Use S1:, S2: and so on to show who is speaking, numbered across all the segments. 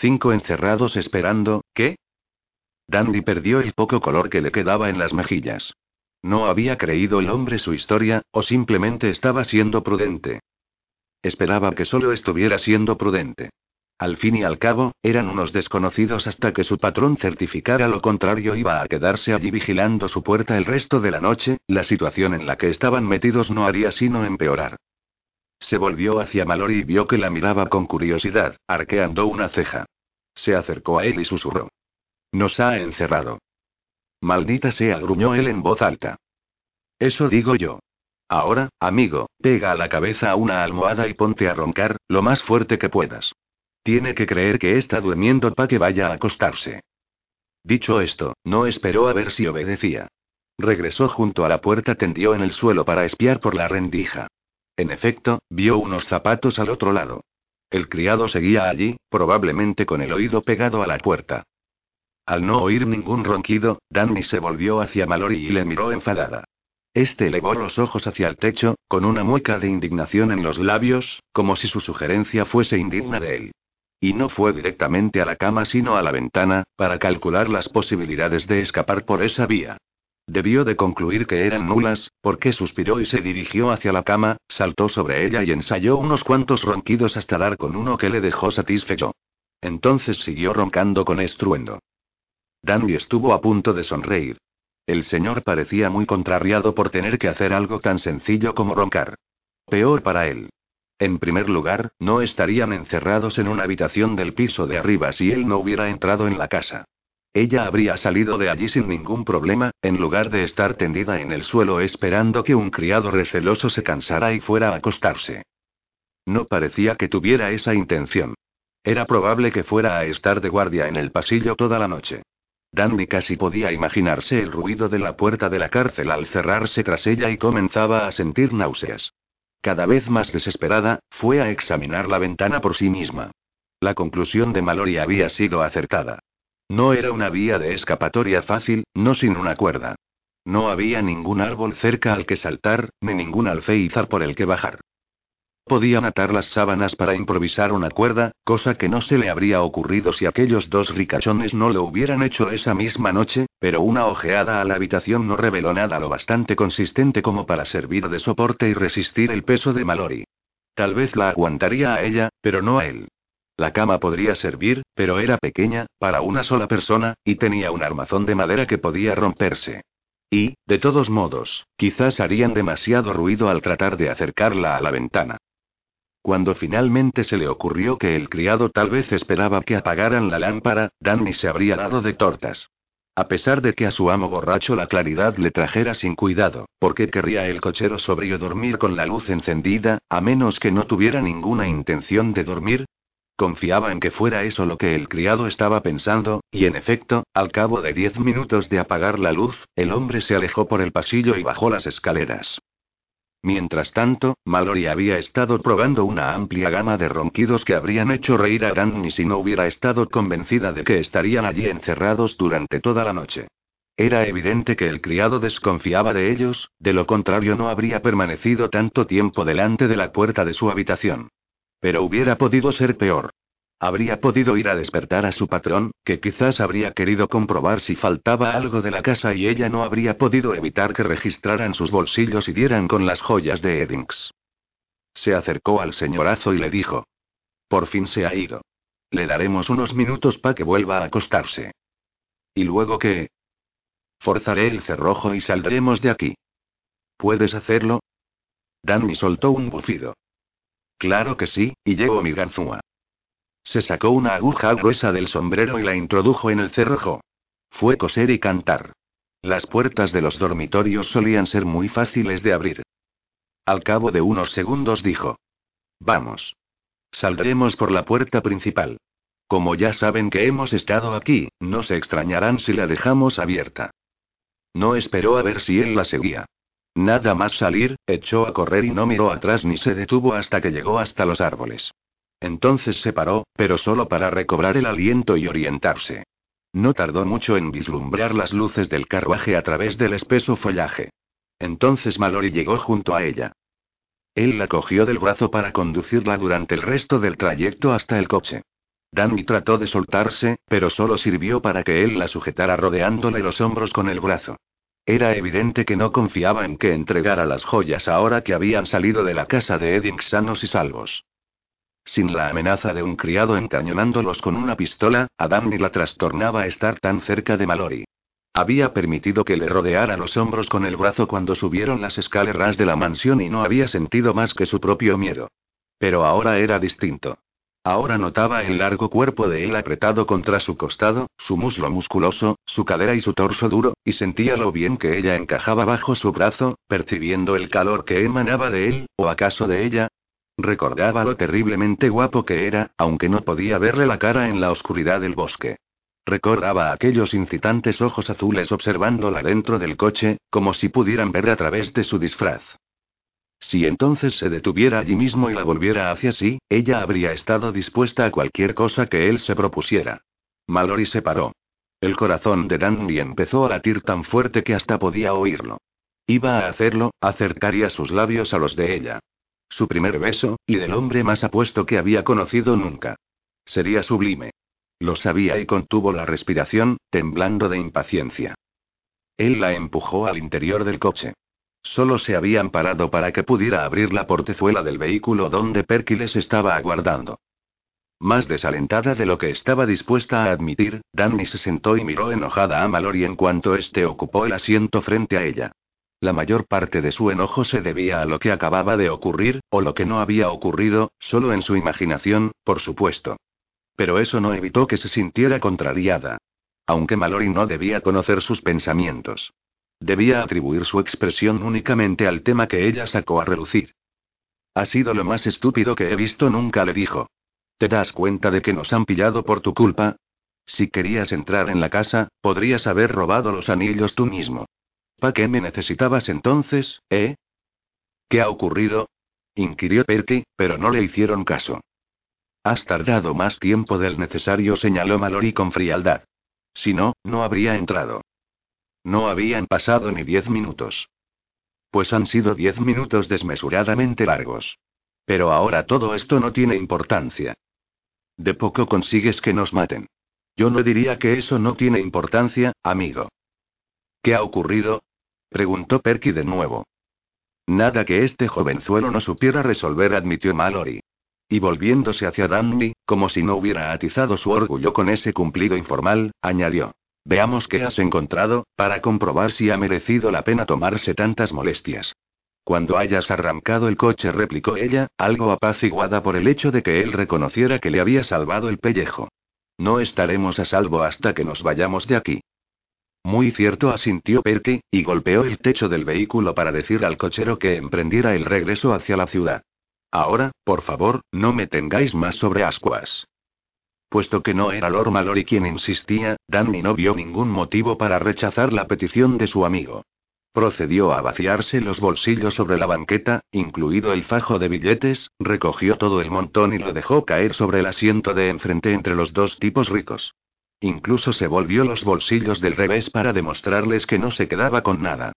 S1: Cinco encerrados esperando, ¿qué? Dandy perdió el poco color que le quedaba en las mejillas. No había creído el hombre su historia, o simplemente estaba siendo prudente. Esperaba que solo estuviera siendo prudente. Al fin y al cabo, eran unos desconocidos hasta que su patrón certificara lo contrario iba a quedarse allí vigilando su puerta el resto de la noche, la situación en la que estaban metidos no haría sino empeorar. Se volvió hacia Mallory y vio que la miraba con curiosidad, arqueando una ceja. Se acercó a él y susurró. Nos ha encerrado. Maldita sea, gruñó él en voz alta. Eso digo yo. Ahora, amigo, pega a la cabeza a una almohada y ponte a roncar, lo más fuerte que puedas. Tiene que creer que está durmiendo para que vaya a acostarse. Dicho esto, no esperó a ver si obedecía. Regresó junto a la puerta, tendió en el suelo para espiar por la rendija. En efecto, vio unos zapatos al otro lado. El criado seguía allí, probablemente con el oído pegado a la puerta. Al no oír ningún ronquido, Danny se volvió hacia Mallory y le miró enfadada. Este elevó los ojos hacia el techo, con una mueca de indignación en los labios, como si su sugerencia fuese indigna de él. Y no fue directamente a la cama sino a la ventana, para calcular las posibilidades de escapar por esa vía. Debió de concluir que eran nulas, porque suspiró y se dirigió hacia la cama, saltó sobre ella y ensayó unos cuantos ronquidos hasta dar con uno que le dejó satisfecho. Entonces siguió roncando con estruendo. Danny estuvo a punto de sonreír. El señor parecía muy contrariado por tener que hacer algo tan sencillo como roncar. Peor para él. En primer lugar, no estarían encerrados en una habitación del piso de arriba si él no hubiera entrado en la casa. Ella habría salido de allí sin ningún problema, en lugar de estar tendida en el suelo esperando que un criado receloso se cansara y fuera a acostarse. No parecía que tuviera esa intención. Era probable que fuera a estar de guardia en el pasillo toda la noche. Danny casi podía imaginarse el ruido de la puerta de la cárcel al cerrarse tras ella y comenzaba a sentir náuseas. Cada vez más desesperada, fue a examinar la ventana por sí misma. La conclusión de Mallory había sido acertada. No era una vía de escapatoria fácil, no sin una cuerda. No había ningún árbol cerca al que saltar, ni ningún alféizar por el que bajar. Podían atar las sábanas para improvisar una cuerda, cosa que no se le habría ocurrido si aquellos dos ricachones no lo hubieran hecho esa misma noche, pero una ojeada a la habitación no reveló nada lo bastante consistente como para servir de soporte y resistir el peso de Mallory. Tal vez la aguantaría a ella, pero no a él. La cama podría servir, pero era pequeña, para una sola persona, y tenía un armazón de madera que podía romperse. Y, de todos modos, quizás harían demasiado ruido al tratar de acercarla a la ventana. Cuando finalmente se le ocurrió que el criado tal vez esperaba que apagaran la lámpara, Danny se habría dado de tortas. A pesar de que a su amo borracho la claridad le trajera sin cuidado, ¿por qué querría el cochero sobrio dormir con la luz encendida, a menos que no tuviera ninguna intención de dormir? Confiaba en que fuera eso lo que el criado estaba pensando, y en efecto, al cabo de diez minutos de apagar la luz, el hombre se alejó por el pasillo y bajó las escaleras. Mientras tanto, Mallory había estado probando una amplia gama de ronquidos que habrían hecho reír a Danny si no hubiera estado convencida de que estarían allí encerrados durante toda la noche. Era evidente que el criado desconfiaba de ellos, de lo contrario no habría permanecido tanto tiempo delante de la puerta de su habitación. Pero hubiera podido ser peor. Habría podido ir a despertar a su patrón, que quizás habría querido comprobar si faltaba algo de la casa y ella no habría podido evitar que registraran sus bolsillos y dieran con las joyas de Eddings. Se acercó al señorazo y le dijo. Por fin se ha ido. Le daremos unos minutos para que vuelva a acostarse. ¿Y luego qué? Forzaré el cerrojo y saldremos de aquí. ¿Puedes hacerlo? Danny soltó un bufido. Claro que sí, y llevo mi ganzúa. Se sacó una aguja gruesa del sombrero y la introdujo en el cerrojo. Fue coser y cantar. Las puertas de los dormitorios solían ser muy fáciles de abrir. Al cabo de unos segundos dijo. Vamos. Saldremos por la puerta principal. Como ya saben que hemos estado aquí, no se extrañarán si la dejamos abierta. No esperó a ver si él la seguía. Nada más salir, echó a correr y no miró atrás ni se detuvo hasta que llegó hasta los árboles. Entonces se paró, pero solo para recobrar el aliento y orientarse. No tardó mucho en vislumbrar las luces del carruaje a través del espeso follaje. Entonces Mallory llegó junto a ella. Él la cogió del brazo para conducirla durante el resto del trayecto hasta el coche. Danny trató de soltarse, pero solo sirvió para que él la sujetara rodeándole los hombros con el brazo. Era evidente que no confiaba en que entregara las joyas ahora que habían salido de la casa de Eddings sanos y salvos. Sin la amenaza de un criado encañonándolos con una pistola, a Danny la trastornaba estar tan cerca de Mallory. Había permitido que le rodeara los hombros con el brazo cuando subieron las escaleras de la mansión y no había sentido más que su propio miedo. Pero ahora era distinto. Ahora notaba el largo cuerpo de él apretado contra su costado, su muslo musculoso, su cadera y su torso duro, y sentía lo bien que ella encajaba bajo su brazo, percibiendo el calor que emanaba de él, o acaso de ella. Recordaba lo terriblemente guapo que era, aunque no podía verle la cara en la oscuridad del bosque. Recordaba aquellos incitantes ojos azules observándola dentro del coche, como si pudieran ver a través de su disfraz. Si entonces se detuviera allí mismo y la volviera hacia sí, ella habría estado dispuesta a cualquier cosa que él se propusiera. Mallory se paró. El corazón de Danny empezó a latir tan fuerte que hasta podía oírlo. Iba a hacerlo, acercaría sus labios a los de ella. Su primer beso, y del hombre más apuesto que había conocido nunca. Sería sublime. Lo sabía y contuvo la respiración, temblando de impaciencia. Él la empujó al interior del coche. Solo se habían parado para que pudiera abrir la portezuela del vehículo donde Perkiles estaba aguardando. Más desalentada de lo que estaba dispuesta a admitir, Danny se sentó y miró enojada a Mallory en cuanto éste ocupó el asiento frente a ella. La mayor parte de su enojo se debía a lo que acababa de ocurrir, o lo que no había ocurrido, solo en su imaginación, por supuesto. Pero eso no evitó que se sintiera contrariada. Aunque Mallory no debía conocer sus pensamientos. Debía atribuir su expresión únicamente al tema que ella sacó a relucir. Ha sido lo más estúpido que he visto nunca, le dijo. ¿Te das cuenta de que nos han pillado por tu culpa? Si querías entrar en la casa, podrías haber robado los anillos tú mismo. ¿Para qué me necesitabas entonces, eh? ¿Qué ha ocurrido? inquirió Perky, pero no le hicieron caso. Has tardado más tiempo del necesario, señaló Mallory con frialdad. Si no, no habría entrado. No habían pasado ni diez minutos. Pues han sido diez minutos desmesuradamente largos. Pero ahora todo esto no tiene importancia. De poco consigues que nos maten. Yo no diría que eso no tiene importancia, amigo. ¿Qué ha ocurrido? preguntó Perky de nuevo. Nada que este jovenzuelo no supiera resolver, admitió Mallory. Y volviéndose hacia Danny, como si no hubiera atizado su orgullo con ese cumplido informal, añadió. Veamos qué has encontrado, para comprobar si ha merecido la pena tomarse tantas molestias. Cuando hayas arrancado el coche, replicó ella, algo apaciguada por el hecho de que él reconociera que le había salvado el pellejo. No estaremos a salvo hasta que nos vayamos de aquí. Muy cierto, asintió Perky, y golpeó el techo del vehículo para decir al cochero que emprendiera el regreso hacia la ciudad. Ahora, por favor, no me tengáis más sobre ascuas. Puesto que no era Lord Mallory quien insistía, Danny no vio ningún motivo para rechazar la petición de su amigo. Procedió a vaciarse los bolsillos sobre la banqueta, incluido el fajo de billetes, recogió todo el montón y lo dejó caer sobre el asiento de enfrente entre los dos tipos ricos. Incluso se volvió los bolsillos del revés para demostrarles que no se quedaba con nada.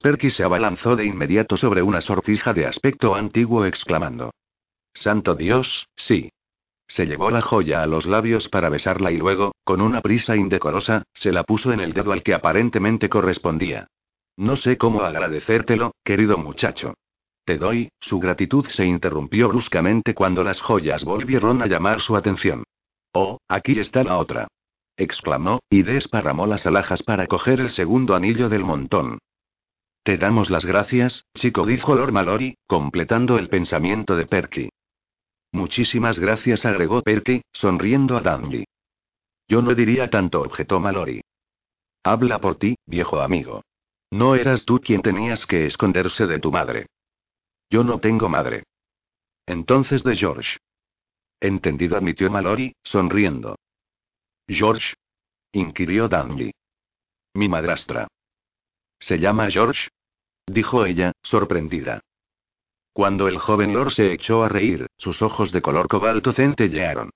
S1: Perky se abalanzó de inmediato sobre una sortija de aspecto antiguo exclamando. Santo Dios, sí. Se llevó la joya a los labios para besarla y luego, con una prisa indecorosa, se la puso en el dedo al que aparentemente correspondía. No sé cómo agradecértelo, querido muchacho. Te doy, su gratitud se interrumpió bruscamente cuando las joyas volvieron a llamar su atención. Oh, aquí está la otra. exclamó, y desparramó las alhajas para coger el segundo anillo del montón. Te damos las gracias, chico, dijo Lord Mallory, completando el pensamiento de Perky. Muchísimas gracias, agregó Perky, sonriendo a Dandy. Yo no diría tanto, objetó Mallory. Habla por ti, viejo amigo. No eras tú quien tenías que esconderse de tu madre. Yo no tengo madre. Entonces de George. Entendido, admitió Mallory, sonriendo. George. inquirió Dandy. Mi madrastra. ¿Se llama George? dijo ella, sorprendida. Cuando el joven Lord se echó a reír, sus ojos de color cobalto centellearon.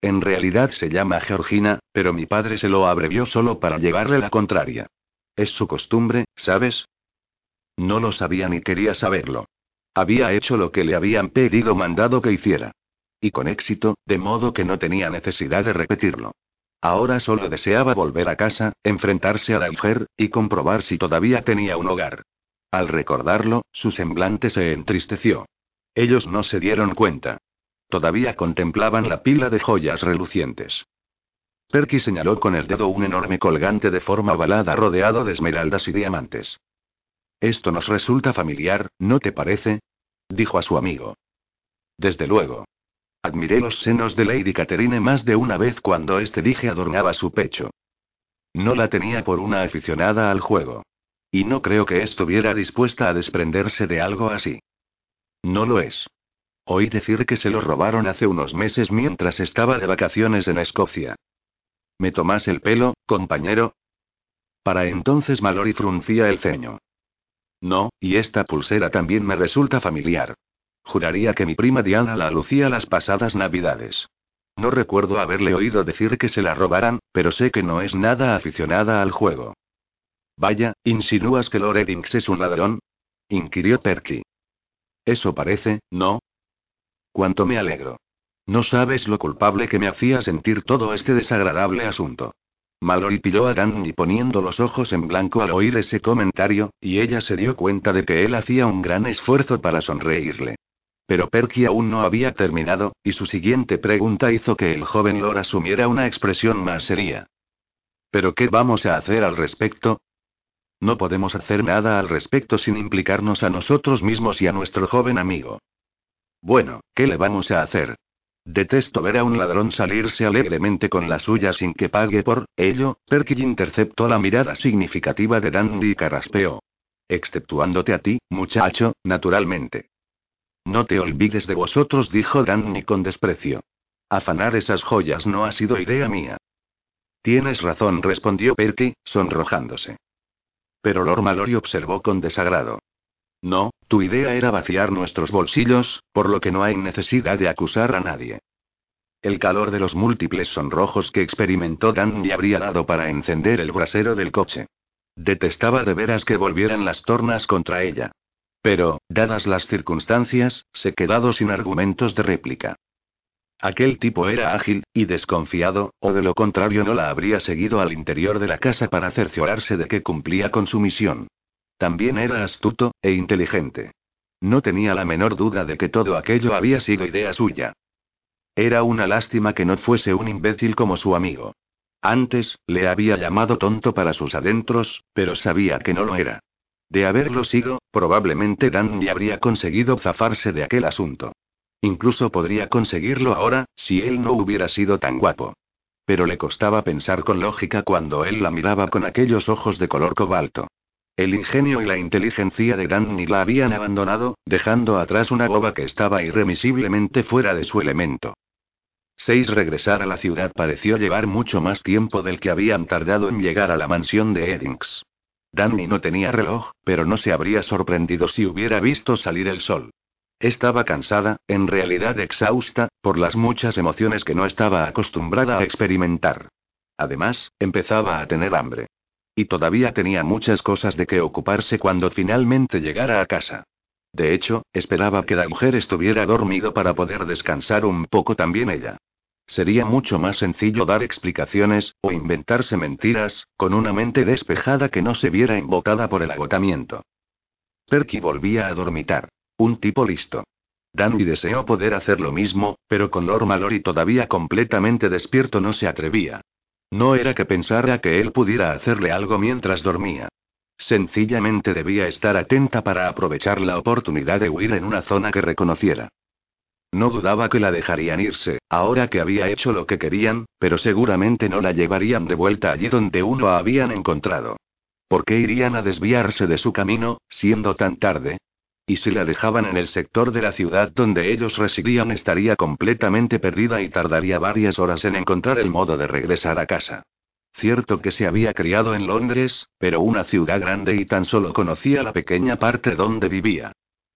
S1: En realidad se llama Georgina, pero mi padre se lo abrevió solo para llevarle la contraria. Es su costumbre, ¿sabes? No lo sabía ni quería saberlo. Había hecho lo que le habían pedido mandado que hiciera. Y con éxito, de modo que no tenía necesidad de repetirlo. Ahora solo deseaba volver a casa, enfrentarse a Dalger, y comprobar si todavía tenía un hogar. Al recordarlo, su semblante se entristeció. Ellos no se dieron cuenta. Todavía contemplaban la pila de joyas relucientes. Perky señaló con el dedo un enorme colgante de forma ovalada rodeado de esmeraldas y diamantes. Esto nos resulta familiar, ¿no te parece? dijo a su amigo. Desde luego. Admiré los senos de Lady Catherine más de una vez cuando este dije adornaba su pecho. No la tenía por una aficionada al juego. Y no creo que estuviera dispuesta a desprenderse de algo así. No lo es. Oí decir que se lo robaron hace unos meses mientras estaba de vacaciones en Escocia. ¿Me tomas el pelo, compañero? Para entonces Mallory fruncía el ceño. No, y esta pulsera también me resulta familiar. Juraría que mi prima Diana la lucía las pasadas navidades. No recuerdo haberle oído decir que se la robaran, pero sé que no es nada aficionada al juego. Vaya, ¿insinúas que Lord Eddings es un ladrón? inquirió Perky. Eso parece, ¿no? Cuánto me alegro. No sabes lo culpable que me hacía sentir todo este desagradable asunto. Mallory pilló a Danny poniendo los ojos en blanco al oír ese comentario, y ella se dio cuenta de que él hacía un gran esfuerzo para sonreírle. Pero Perky aún no había terminado, y su siguiente pregunta hizo que el joven Lord asumiera una expresión más seria. ¿Pero qué vamos a hacer al respecto? No podemos hacer nada al respecto sin implicarnos a nosotros mismos y a nuestro joven amigo. Bueno, ¿qué le vamos a hacer? Detesto ver a un ladrón salirse alegremente con la suya sin que pague por ello. Perky interceptó la mirada significativa de Dandy y carraspeó. Exceptuándote a ti, muchacho, naturalmente. No te olvides de vosotros, dijo Danny con desprecio. Afanar esas joyas no ha sido idea mía. Tienes razón, respondió Perky, sonrojándose. Pero Lord Mallory observó con desagrado. No, tu idea era vaciar nuestros bolsillos, por lo que no hay necesidad de acusar a nadie. El calor de los múltiples sonrojos que experimentó Danny habría dado para encender el brasero del coche. Detestaba de veras que volvieran las tornas contra ella. Pero, dadas las circunstancias, se quedado sin argumentos de réplica. Aquel tipo era ágil, y desconfiado, o de lo contrario no la habría seguido al interior de la casa para cerciorarse de que cumplía con su misión. También era astuto, e inteligente. No tenía la menor duda de que todo aquello había sido idea suya. Era una lástima que no fuese un imbécil como su amigo. Antes, le había llamado tonto para sus adentros, pero sabía que no lo era. De haberlo sido, probablemente Danny habría conseguido zafarse de aquel asunto. Incluso podría conseguirlo ahora, si él no hubiera sido tan guapo. Pero le costaba pensar con lógica cuando él la miraba con aquellos ojos de color cobalto. El ingenio y la inteligencia de Danny la habían abandonado, dejando atrás una boba que estaba irremisiblemente fuera de su elemento. Seis regresar a la ciudad pareció llevar mucho más tiempo del que habían tardado en llegar a la mansión de Eddings. Danny no tenía reloj, pero no se habría sorprendido si hubiera visto salir el sol. Estaba cansada, en realidad exhausta, por las muchas emociones que no estaba acostumbrada a experimentar. Además, empezaba a tener hambre. Y todavía tenía muchas cosas de que ocuparse cuando finalmente llegara a casa. De hecho, esperaba que la mujer estuviera dormido para poder descansar un poco también ella. Sería mucho más sencillo dar explicaciones, o inventarse mentiras, con una mente despejada que no se viera invocada por el agotamiento. Perky volvía a dormitar. Un tipo listo. Danny deseó poder hacer lo mismo, pero con Lord Mallory todavía completamente despierto no se atrevía. No era que pensara que él pudiera hacerle algo mientras dormía. Sencillamente debía estar atenta para aprovechar la oportunidad de huir en una zona que reconociera. No dudaba que la dejarían irse, ahora que había hecho lo que querían, pero seguramente no la llevarían de vuelta allí donde uno habían encontrado. ¿Por qué irían a desviarse de su camino, siendo tan tarde? Y si la dejaban en el sector de la ciudad donde ellos residían estaría completamente perdida y tardaría varias horas en encontrar el modo de regresar a casa. Cierto que se había criado en Londres, pero una ciudad grande y tan solo conocía la pequeña parte donde vivía.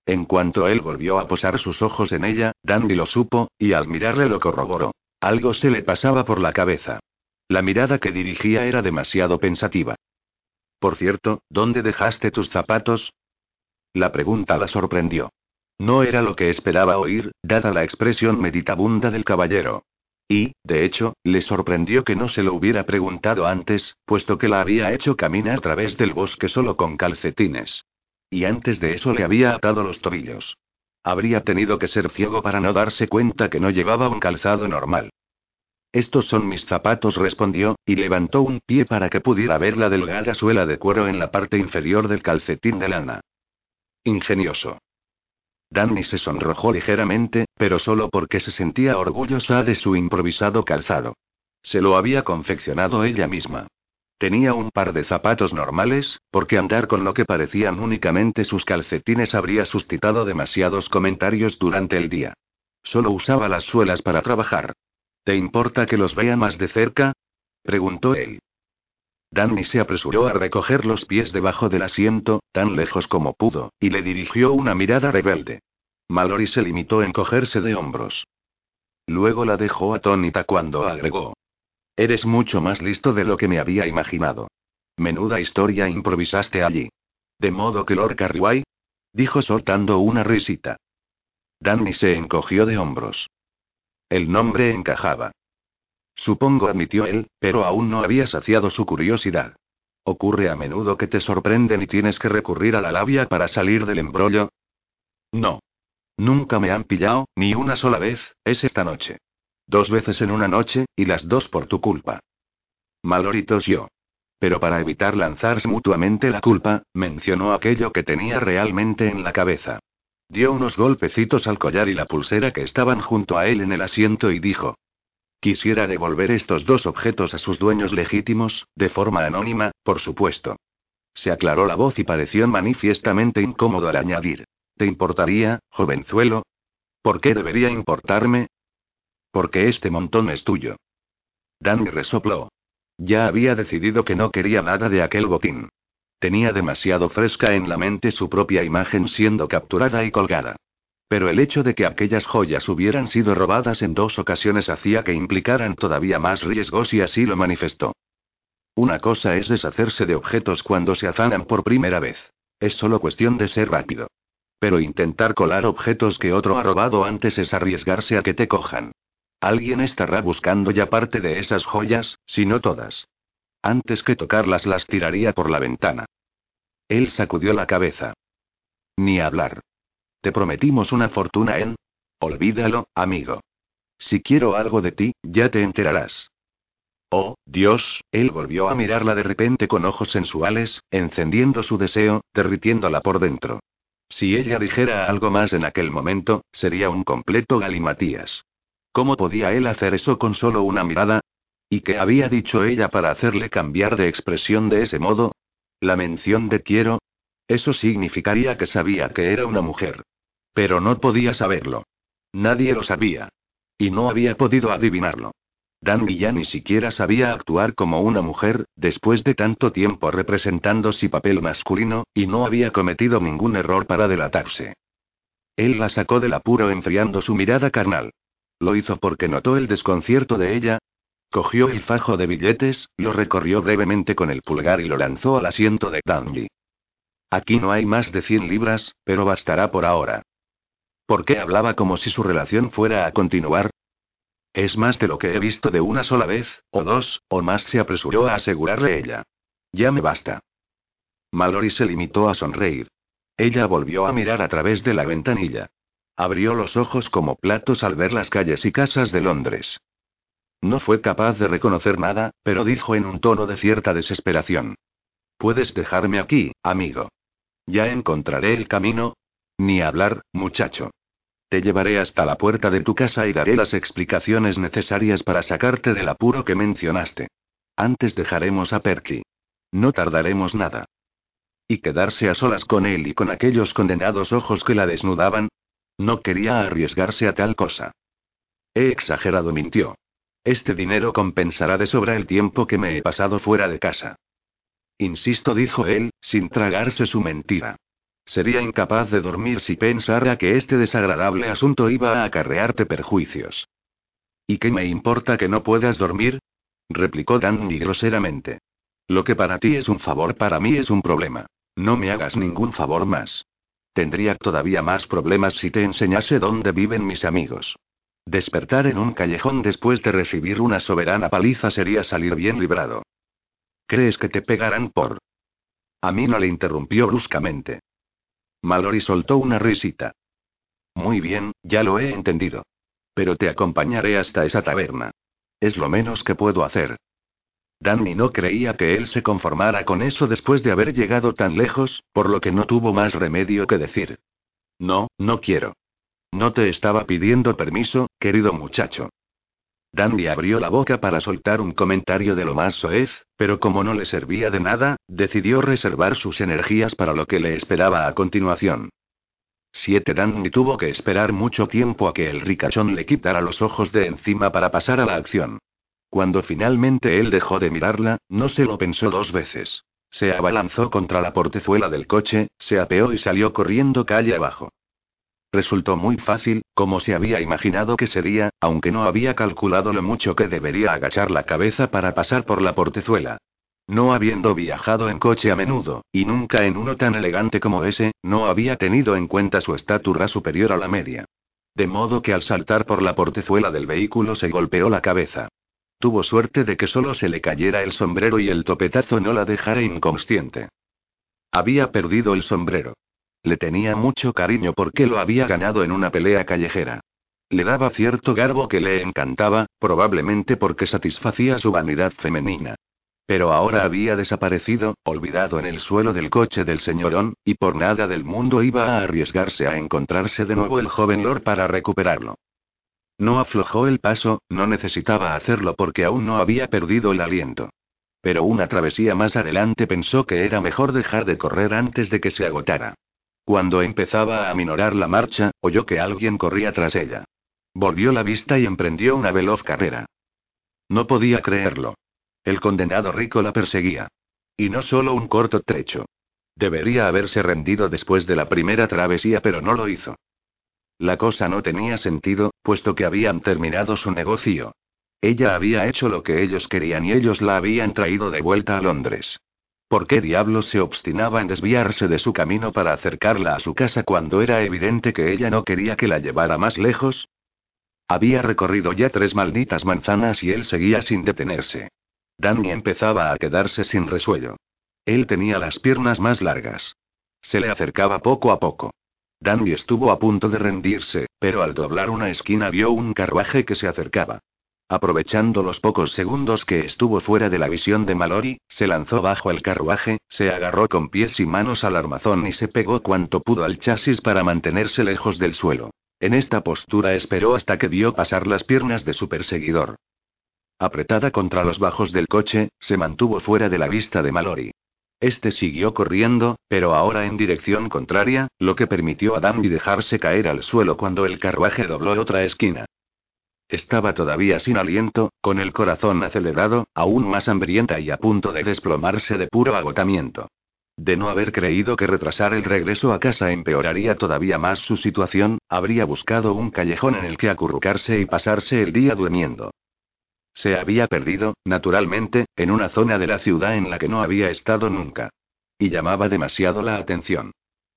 S1: En cuanto él volvió a posar sus ojos en ella, Dandy lo supo, y al mirarle lo corroboró. Algo se le pasaba por la cabeza. La mirada que dirigía era demasiado pensativa. Por cierto, ¿dónde dejaste tus zapatos? La pregunta la sorprendió. No era lo que esperaba oír, dada la expresión meditabunda del caballero. Y, de hecho, le sorprendió que no se lo hubiera preguntado antes, puesto que la había hecho caminar a través del bosque solo con calcetines. Y antes de eso le había atado los tobillos. Habría tenido que ser ciego para no darse cuenta que no llevaba un calzado normal. Estos son mis zapatos, respondió, y levantó un pie para que pudiera ver la delgada suela de cuero en la parte inferior del calcetín de lana. Ingenioso. Danny se sonrojó ligeramente, pero solo porque se sentía orgullosa de su improvisado calzado. Se lo había confeccionado ella misma. Tenía un par de zapatos normales, porque andar con lo que parecían únicamente sus calcetines habría suscitado demasiados comentarios durante el día. Solo usaba las suelas para trabajar. ¿Te importa que los vea más de cerca? preguntó él. Danny se apresuró a recoger los pies debajo del asiento, tan lejos como pudo, y le dirigió una mirada rebelde. Mallory se limitó a encogerse de hombros. Luego la dejó atónita cuando agregó. Eres mucho más listo de lo que me había imaginado. Menuda historia improvisaste allí. ¿De modo que Lord Carryway? dijo soltando una risita. Danny se encogió de hombros. El nombre encajaba. Supongo, admitió él, pero aún no había saciado su curiosidad. ¿Ocurre a menudo que te sorprenden y tienes que recurrir a la labia para salir del embrollo? No. Nunca me han pillado, ni una sola vez, es esta noche. Dos veces en una noche, y las dos por tu culpa. Mallory yo. Pero para evitar lanzarse mutuamente la culpa, mencionó aquello que tenía realmente en la cabeza. Dio unos golpecitos al collar y la pulsera que estaban junto a él en el asiento y dijo, Quisiera devolver estos dos objetos a sus dueños legítimos, de forma anónima, por supuesto. Se aclaró la voz y pareció manifiestamente incómodo al añadir. ¿Te importaría, jovenzuelo? ¿Por qué debería importarme? Porque este montón es tuyo. Danny resopló. Ya había decidido que no quería nada de aquel botín. Tenía demasiado fresca en la mente su propia imagen siendo capturada y colgada. Pero el hecho de que aquellas joyas hubieran sido robadas en dos ocasiones hacía que implicaran todavía más riesgos y así lo manifestó. Una cosa es deshacerse de objetos cuando se afanan por primera vez. Es solo cuestión de ser rápido. Pero intentar colar objetos que otro ha robado antes es arriesgarse a que te cojan. Alguien estará buscando ya parte de esas joyas, si no todas. Antes que tocarlas las tiraría por la ventana. Él sacudió la cabeza. Ni hablar. Te prometimos una fortuna en... Olvídalo, amigo. Si quiero algo de ti, ya te enterarás. Oh, Dios, él volvió a mirarla de repente con ojos sensuales, encendiendo su deseo, derritiéndola por dentro. Si ella dijera algo más en aquel momento, sería un completo galimatías. ¿Cómo podía él hacer eso con solo una mirada? ¿Y qué había dicho ella para hacerle cambiar de expresión de ese modo? La mención de quiero. Eso significaría que sabía que era una mujer. Pero no podía saberlo. Nadie lo sabía. Y no había podido adivinarlo. Dan ya ni siquiera sabía actuar como una mujer, después de tanto tiempo representando su papel masculino, y no había cometido ningún error para delatarse. Él la sacó del apuro enfriando su mirada carnal. Lo hizo porque notó el desconcierto de ella. Cogió el fajo de billetes, lo recorrió brevemente con el pulgar y lo lanzó al asiento de Dandy. Aquí no hay más de 100 libras, pero bastará por ahora. ¿Por qué hablaba como si su relación fuera a continuar? Es más de lo que he visto de una sola vez, o dos, o más, se apresuró a asegurarle ella. Ya me basta. Mallory se limitó a sonreír. Ella volvió a mirar a través de la ventanilla. Abrió los ojos como platos al ver las calles y casas de Londres. No fue capaz de reconocer nada, pero dijo en un tono de cierta desesperación. Puedes dejarme aquí, amigo. Ya encontraré el camino, ni hablar, muchacho. Te llevaré hasta la puerta de tu casa y daré las explicaciones necesarias para sacarte del apuro que mencionaste. Antes dejaremos a Perky. No tardaremos nada. ¿Y quedarse a solas con él y con aquellos condenados ojos que la desnudaban? No quería arriesgarse a tal cosa. He exagerado, mintió. Este dinero compensará de sobra el tiempo que me he pasado fuera de casa. Insisto, dijo él, sin tragarse su mentira. Sería incapaz de dormir si pensara que este desagradable asunto iba a acarrearte perjuicios. ¿Y qué me importa que no puedas dormir? replicó Danny groseramente. Lo que para ti es un favor para mí es un problema. No me hagas ningún favor más. Tendría todavía más problemas si te enseñase dónde viven mis amigos. Despertar en un callejón después de recibir una soberana paliza sería salir bien librado. ¿Crees que te pegarán por...? A mí no le interrumpió bruscamente. Mallory soltó una risita. Muy bien, ya lo he entendido. Pero te acompañaré hasta esa taberna. Es lo menos que puedo hacer. Danny no creía que él se conformara con eso después de haber llegado tan lejos, por lo que no tuvo más remedio que decir. No, no quiero. No te estaba pidiendo permiso, querido muchacho. Dandy abrió la boca para soltar un comentario de lo más soez, pero como no le servía de nada, decidió reservar sus energías para lo que le esperaba a continuación. Siete Dandy tuvo que esperar mucho tiempo a que el ricachón le quitara los ojos de encima para pasar a la acción. Cuando finalmente él dejó de mirarla, no se lo pensó dos veces. Se abalanzó contra la portezuela del coche, se apeó y salió corriendo calle abajo. Resultó muy fácil, como se había imaginado que sería, aunque no había calculado lo mucho que debería agachar la cabeza para pasar por la portezuela. No habiendo viajado en coche a menudo, y nunca en uno tan elegante como ese, no había tenido en cuenta su estatura superior a la media. De modo que al saltar por la portezuela del vehículo se golpeó la cabeza. Tuvo suerte de que solo se le cayera el sombrero y el topetazo no la dejara inconsciente. Había perdido el sombrero. Le tenía mucho cariño porque lo había ganado en una pelea callejera. Le daba cierto garbo que le encantaba, probablemente porque satisfacía su vanidad femenina. Pero ahora había desaparecido, olvidado en el suelo del coche del señorón, y por nada del mundo iba a arriesgarse a encontrarse de nuevo el joven Lord para recuperarlo. No aflojó el paso, no necesitaba hacerlo porque aún no había perdido el aliento. Pero una travesía más adelante pensó que era mejor dejar de correr antes de que se agotara. Cuando empezaba a aminorar la marcha, oyó que alguien corría tras ella. Volvió la vista y emprendió una veloz carrera. No podía creerlo. El condenado rico la perseguía. Y no solo un corto trecho. Debería haberse rendido después de la primera travesía, pero no lo hizo. La cosa no tenía sentido, puesto que habían terminado su negocio. Ella había hecho lo que ellos querían y ellos la habían traído de vuelta a Londres. ¿Por qué diablos se obstinaba en desviarse de su camino para acercarla a su casa cuando era evidente que ella no quería que la llevara más lejos? Había recorrido ya tres malditas manzanas y él seguía sin detenerse. Danny empezaba a quedarse sin resuello. Él tenía las piernas más largas. Se le acercaba poco a poco. Danny estuvo a punto de rendirse, pero al doblar una esquina vio un carruaje que se acercaba. Aprovechando los pocos segundos que estuvo fuera de la visión de Mallory, se lanzó bajo el carruaje, se agarró con pies y manos al armazón y se pegó cuanto pudo al chasis para mantenerse lejos del suelo. En esta postura esperó hasta que vio pasar las piernas de su perseguidor. Apretada contra los bajos del coche, se mantuvo fuera de la vista de Mallory. Este siguió corriendo, pero ahora en dirección contraria, lo que permitió a Dandy dejarse caer al suelo cuando el carruaje dobló otra esquina. Estaba todavía sin aliento, con el corazón acelerado, aún más hambrienta y a punto de desplomarse de puro agotamiento. De no haber creído que retrasar el regreso a casa empeoraría todavía más su situación, habría buscado un callejón en el que acurrucarse y pasarse el día durmiendo. Se había perdido, naturalmente, en una zona de la ciudad en la que no había estado nunca. Y llamaba demasiado la atención.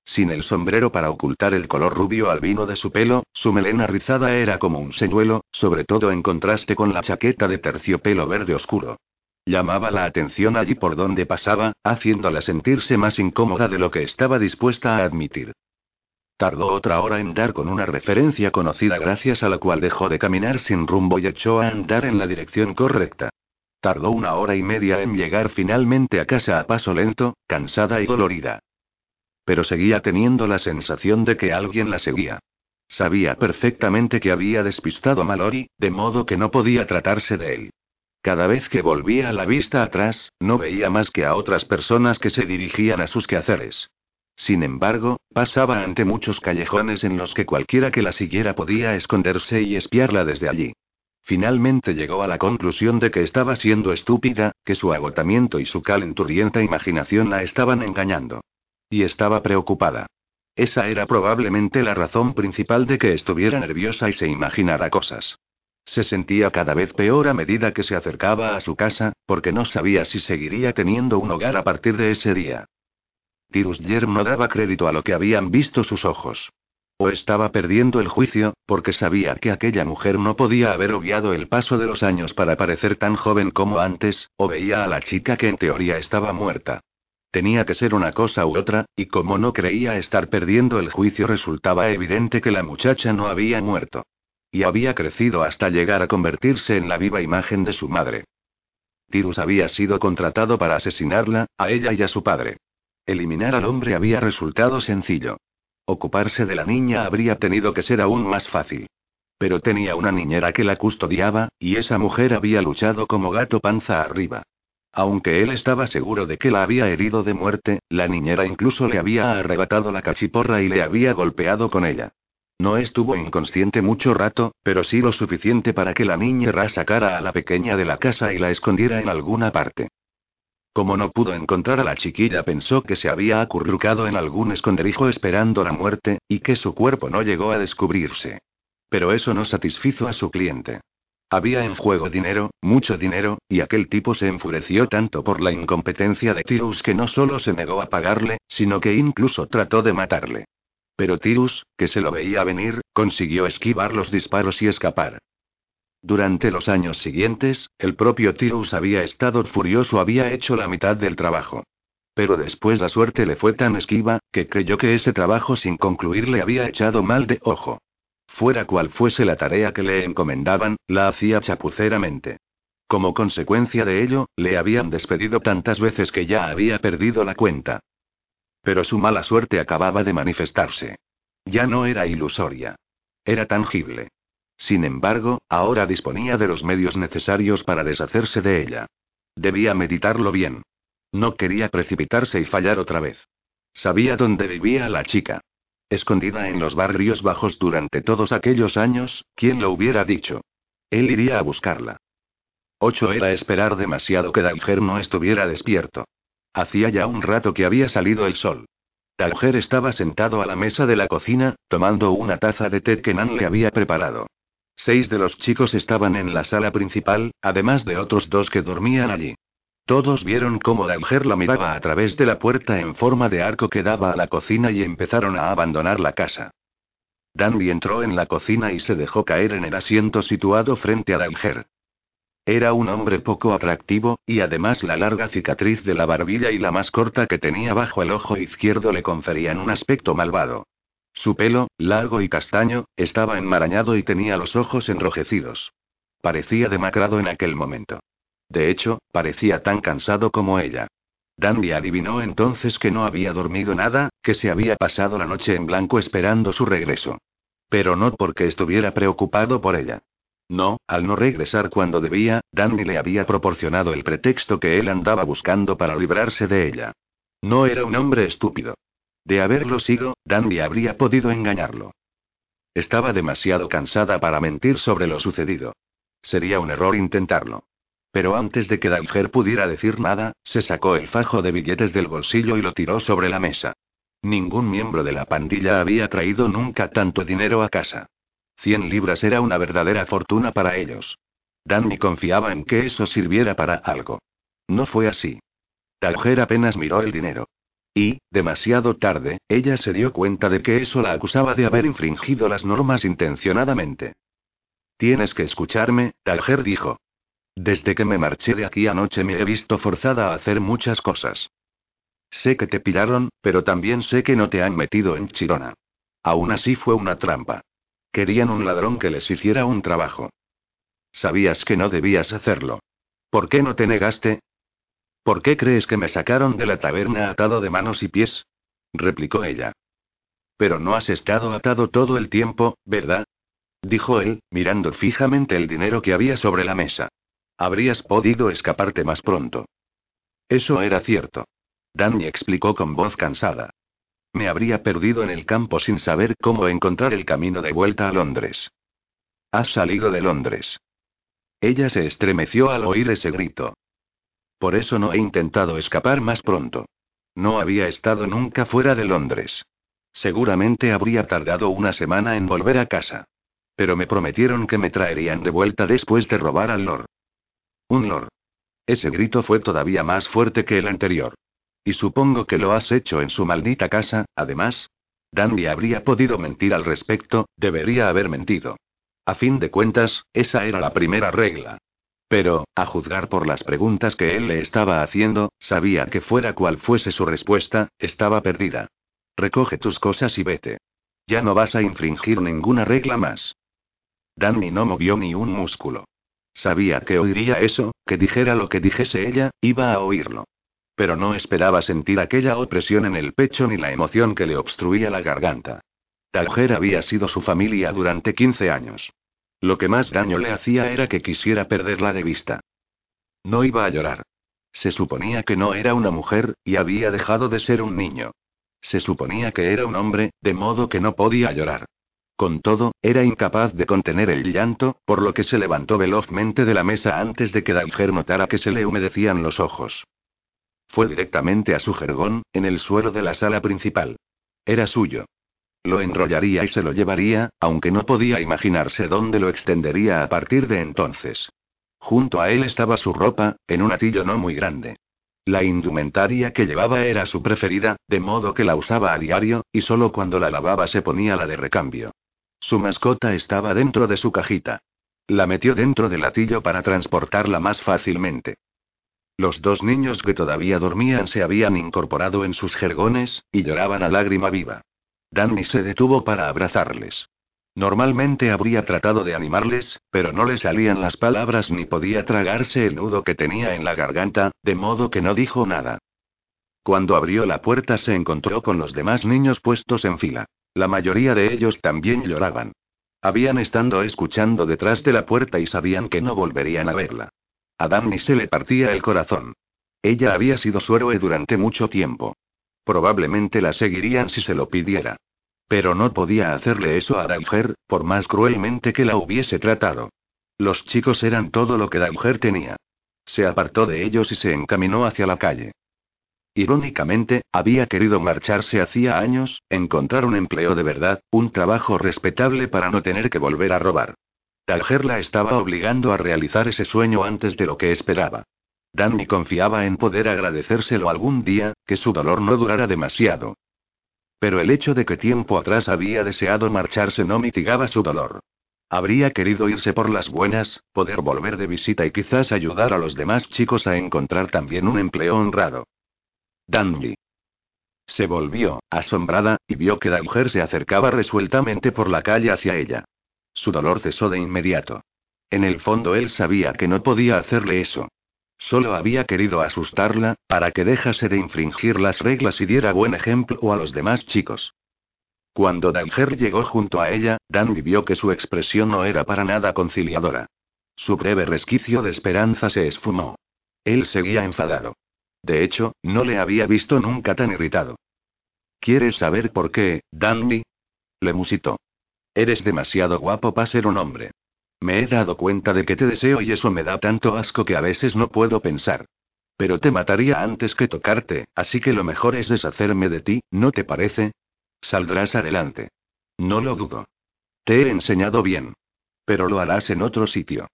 S1: Sin el sombrero para ocultar el color rubio albino de su pelo, su melena rizada era como un señuelo, sobre todo en contraste con la chaqueta de terciopelo verde oscuro. Llamaba la atención allí por donde pasaba, haciéndola sentirse más incómoda de lo que estaba dispuesta a admitir. Tardó otra hora en dar con una referencia conocida gracias a la cual dejó de caminar sin rumbo y echó a andar en la dirección correcta. Tardó una hora y media en llegar finalmente a casa a paso lento, cansada y dolorida pero seguía teniendo la sensación de que alguien la seguía. Sabía perfectamente que había despistado a Mallory, de modo que no podía tratarse de él. Cada vez que volvía la vista atrás, no veía más que a otras personas que se dirigían a sus quehaceres. Sin embargo, pasaba ante muchos callejones en los que cualquiera que la siguiera podía esconderse y espiarla desde allí. Finalmente llegó a la conclusión de que estaba siendo estúpida, que su agotamiento y su calenturienta imaginación la estaban engañando. Y estaba preocupada. Esa era probablemente la razón principal de que estuviera nerviosa y se imaginara cosas. Se sentía cada vez peor a medida que se acercaba a su casa, porque no sabía si seguiría teniendo un hogar a partir de ese día. Tirus Yerm no daba crédito a lo que habían visto sus ojos. O estaba perdiendo el juicio, porque sabía que aquella mujer no podía haber obviado el paso de los años para parecer tan joven como antes, o veía a la chica que en teoría estaba muerta. Tenía que ser una cosa u otra, y como no creía estar perdiendo el juicio resultaba evidente que la muchacha no había muerto. Y había crecido hasta llegar a convertirse en la viva imagen de su madre. Tirus había sido contratado para asesinarla, a ella y a su padre. Eliminar al hombre había resultado sencillo. Ocuparse de la niña habría tenido que ser aún más fácil. Pero tenía una niñera que la custodiaba, y esa mujer había luchado como gato panza arriba. Aunque él estaba seguro de que la había herido de muerte, la niñera incluso le había arrebatado la cachiporra y le había golpeado con ella. No estuvo inconsciente mucho rato, pero sí lo suficiente para que la niñera sacara a la pequeña de la casa y la escondiera en alguna parte. Como no pudo encontrar a la chiquilla, pensó que se había acurrucado en algún esconderijo esperando la muerte, y que su cuerpo no llegó a descubrirse. Pero eso no satisfizo a su cliente. Había en juego dinero, mucho dinero, y aquel tipo se enfureció tanto por la incompetencia de Tirus que no solo se negó a pagarle, sino que incluso trató de matarle. Pero Tirus, que se lo veía venir, consiguió esquivar los disparos y escapar. Durante los años siguientes, el propio Tirus había estado furioso, había hecho la mitad del trabajo. Pero después la suerte le fue tan esquiva, que creyó que ese trabajo sin concluir le había echado mal de ojo. Fuera cual fuese la tarea que le encomendaban, la hacía chapuceramente. Como consecuencia de ello, le habían despedido tantas veces que ya había perdido la cuenta. Pero su mala suerte acababa de manifestarse. Ya no era ilusoria. Era tangible. Sin embargo, ahora disponía de los medios necesarios para deshacerse de ella. Debía meditarlo bien. No quería precipitarse y fallar otra vez. Sabía dónde vivía la chica. Escondida en los barrios bajos durante todos aquellos años, ¿quién lo hubiera dicho? Él iría a buscarla. Ocho era esperar demasiado que Dalger no estuviera despierto. Hacía ya un rato que había salido el sol. Dalger estaba sentado a la mesa de la cocina, tomando una taza de té que Nan le había preparado. Seis de los chicos estaban en la sala principal, además de otros dos que dormían allí. Todos vieron cómo Dalger la miraba a través de la puerta en forma de arco que daba a la cocina y empezaron a abandonar la casa. Danby entró en la cocina y se dejó caer en el asiento situado frente a Dalger. Era un hombre poco atractivo, y además la larga cicatriz de la barbilla y la más corta que tenía bajo el ojo izquierdo le conferían un aspecto malvado. Su pelo, largo y castaño, estaba enmarañado y tenía los ojos enrojecidos. Parecía demacrado en aquel momento. De hecho, parecía tan cansado como ella. Dandy adivinó entonces que no había dormido nada, que se había pasado la noche en blanco esperando su regreso. Pero no porque estuviera preocupado por ella. No, al no regresar cuando debía, Dandy le había proporcionado el pretexto que él andaba buscando para librarse de ella. No era un hombre estúpido. De haberlo sido, Dandy habría podido engañarlo. Estaba demasiado cansada para mentir sobre lo sucedido. Sería un error intentarlo. Pero antes de que Dalger pudiera decir nada, se sacó el fajo de billetes del bolsillo y lo tiró sobre la mesa. Ningún miembro de la pandilla había traído nunca tanto dinero a casa. Cien libras era una verdadera fortuna para ellos. Danny confiaba en que eso sirviera para algo. No fue así. Dalger apenas miró el dinero. Y, demasiado tarde, ella se dio cuenta de que eso la acusaba de haber infringido las normas intencionadamente. Tienes que escucharme, Talger dijo. Desde que me marché de aquí anoche me he visto forzada a hacer muchas cosas. Sé que te pillaron, pero también sé que no te han metido en Chirona. Aún así fue una trampa. Querían un ladrón que les hiciera un trabajo. Sabías que no debías hacerlo. ¿Por qué no te negaste? ¿Por qué crees que me sacaron de la taberna atado de manos y pies? replicó ella. Pero no has estado atado todo el tiempo, ¿verdad? dijo él, mirando fijamente el dinero que había sobre la mesa. Habrías podido escaparte más pronto. Eso era cierto. Danny explicó con voz cansada. Me habría perdido en el campo sin saber cómo encontrar el camino de vuelta a Londres. Has salido de Londres. Ella se estremeció al oír ese grito. Por eso no he intentado escapar más pronto. No había estado nunca fuera de Londres. Seguramente habría tardado una semana en volver a casa. Pero me prometieron que me traerían de vuelta después de robar al Lord. Un Lord. Ese grito fue todavía más fuerte que el anterior. Y supongo que lo has hecho en su maldita casa, además. Dandy habría podido mentir al respecto, debería haber mentido. A fin de cuentas, esa era la primera regla. Pero, a juzgar por las preguntas que él le estaba haciendo, sabía que fuera cual fuese su respuesta, estaba perdida. Recoge tus cosas y vete. Ya no vas a infringir ninguna regla más. Danny no movió ni un músculo. Sabía que oiría eso, que dijera lo que dijese ella, iba a oírlo. Pero no esperaba sentir aquella opresión en el pecho ni la emoción que le obstruía la garganta. Talger había sido su familia durante 15 años. Lo que más daño le hacía era que quisiera perderla de vista. No iba a llorar. Se suponía que no era una mujer, y había dejado de ser un niño. Se suponía que era un hombre, de modo que no podía llorar. Con todo, era incapaz de contener el llanto, por lo que se levantó velozmente de la mesa antes de que Dalger notara que se le humedecían los ojos. Fue directamente a su jergón, en el suelo de la sala principal. Era suyo. Lo enrollaría y se lo llevaría, aunque no podía imaginarse dónde lo extendería a partir de entonces. Junto a él estaba su ropa, en un atillo no muy grande. La indumentaria que llevaba era su preferida, de modo que la usaba a diario, y solo cuando la lavaba se ponía la de recambio. Su mascota estaba dentro de su cajita. La metió dentro del atillo para transportarla más fácilmente. Los dos niños que todavía dormían se habían incorporado en sus jergones, y lloraban a lágrima viva. Danny se detuvo para abrazarles. Normalmente habría tratado de animarles, pero no le salían las palabras ni podía tragarse el nudo que tenía en la garganta, de modo que no dijo nada. Cuando abrió la puerta se encontró con los demás niños puestos en fila. La mayoría de ellos también lloraban. Habían estado escuchando detrás de la puerta y sabían que no volverían a verla. A Danny se le partía el corazón. Ella había sido su héroe durante mucho tiempo. Probablemente la seguirían si se lo pidiera. Pero no podía hacerle eso a Danger, por más cruelmente que la hubiese tratado. Los chicos eran todo lo que Danger tenía. Se apartó de ellos y se encaminó hacia la calle. Irónicamente, había querido marcharse hacía años, encontrar un empleo de verdad, un trabajo respetable para no tener que volver a robar. Talger la estaba obligando a realizar ese sueño antes de lo que esperaba. Danny confiaba en poder agradecérselo algún día, que su dolor no durara demasiado. Pero el hecho de que tiempo atrás había deseado marcharse no mitigaba su dolor. Habría querido irse por las buenas, poder volver de visita y quizás ayudar a los demás chicos a encontrar también un empleo honrado. Danny. Se volvió, asombrada, y vio que la mujer se acercaba resueltamente por la calle hacia ella. Su dolor cesó de inmediato. En el fondo él sabía que no podía hacerle eso. Solo había querido asustarla, para que dejase de infringir las reglas y diera buen ejemplo a los demás chicos. Cuando Danger llegó junto a ella, Dan vio que su expresión no era para nada conciliadora. Su breve resquicio de esperanza se esfumó. Él seguía enfadado. De hecho, no le había visto nunca tan irritado. ¿Quieres saber por qué, Danby? Le musitó. Eres demasiado guapo para ser un hombre. Me he dado cuenta de que te deseo y eso me da tanto asco que a veces no puedo pensar. Pero te mataría antes que tocarte, así que lo mejor es deshacerme de ti, ¿no te parece? Saldrás adelante. No lo dudo. Te he enseñado bien. Pero lo harás en otro sitio.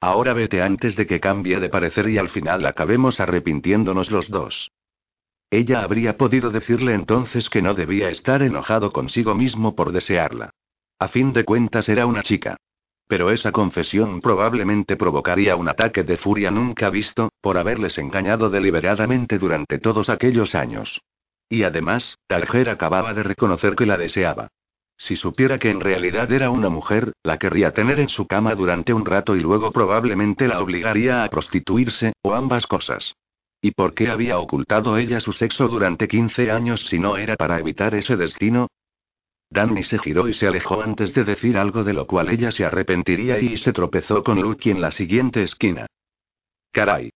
S1: Ahora vete antes de que cambie de parecer y al final acabemos arrepintiéndonos los dos. Ella habría podido decirle entonces que no debía estar enojado consigo mismo por desearla. A fin de cuentas era una chica. Pero esa confesión probablemente provocaría un ataque de furia nunca visto, por haberles engañado deliberadamente durante todos aquellos años. Y además, Talger acababa de reconocer que la deseaba. Si supiera que en realidad era una mujer, la querría tener en su cama durante un rato y luego probablemente la obligaría a prostituirse, o ambas cosas. ¿Y por qué había ocultado ella su sexo durante 15 años si no era para evitar ese destino? Danny se giró y se alejó antes de decir algo de lo cual ella se arrepentiría y se tropezó con Lucky en la siguiente esquina. Caray.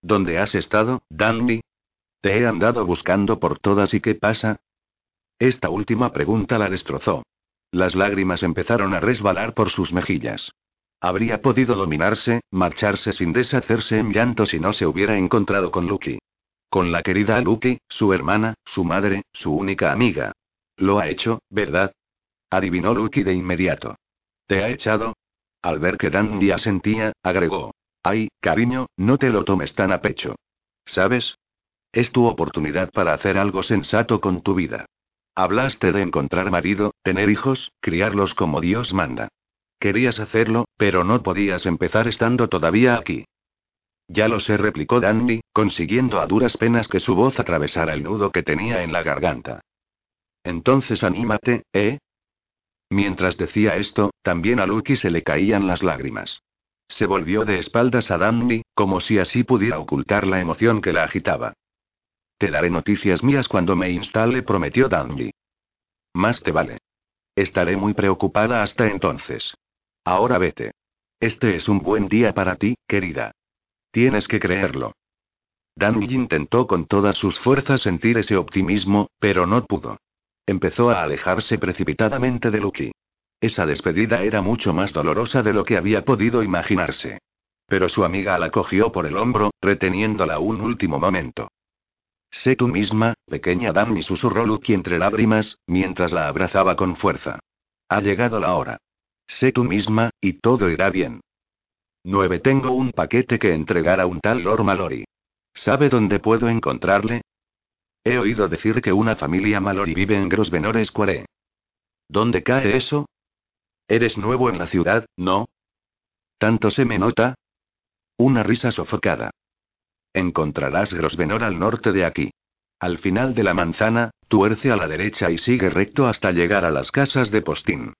S1: ¿Dónde has estado, Danny? Te he andado buscando por todas y qué pasa? Esta última pregunta la destrozó. Las lágrimas empezaron a resbalar por sus mejillas. Habría podido dominarse, marcharse sin deshacerse en llanto si no se hubiera encontrado con Lucky. Con la querida Lucky, su hermana, su madre, su única amiga. Lo ha hecho, ¿verdad? Adivinó Lucky de inmediato. ¿Te ha echado? Al ver que Dandy asentía, agregó. Ay, cariño, no te lo tomes tan a pecho. ¿Sabes? Es tu oportunidad para hacer algo sensato con tu vida. Hablaste de encontrar marido, tener hijos, criarlos como Dios manda. Querías hacerlo, pero no podías empezar estando todavía aquí. Ya lo sé, replicó Dandy, consiguiendo a duras penas que su voz atravesara el nudo que tenía en la garganta. Entonces anímate, ¿eh? Mientras decía esto, también a Lucky se le caían las lágrimas. Se volvió de espaldas a Dandy, como si así pudiera ocultar la emoción que la agitaba. Te daré noticias mías cuando me instale, prometió Dandy. Más te vale. Estaré muy preocupada hasta entonces. Ahora vete. Este es un buen día para ti, querida. Tienes que creerlo. Dandy intentó con todas sus fuerzas sentir ese optimismo, pero no pudo. Empezó a alejarse precipitadamente de Lucky. Esa despedida era mucho más dolorosa de lo que había podido imaginarse. Pero su amiga la cogió por el hombro, reteniéndola un último momento. Sé tú misma, pequeña Danny susurró Lucky entre lágrimas, mientras la abrazaba con fuerza. Ha llegado la hora. Sé tú misma, y todo irá bien. 9. Tengo un paquete que entregar a un tal Lord Mallory. ¿Sabe dónde puedo encontrarle? He oído decir que una familia Mallory vive en Grosvenor Square. ¿Dónde cae eso? Eres nuevo en la ciudad, ¿no? ¿Tanto se me nota? Una risa sofocada. Encontrarás Grosvenor al norte de aquí. Al final de la manzana, tuerce a la derecha y sigue recto hasta llegar a las casas de Postín.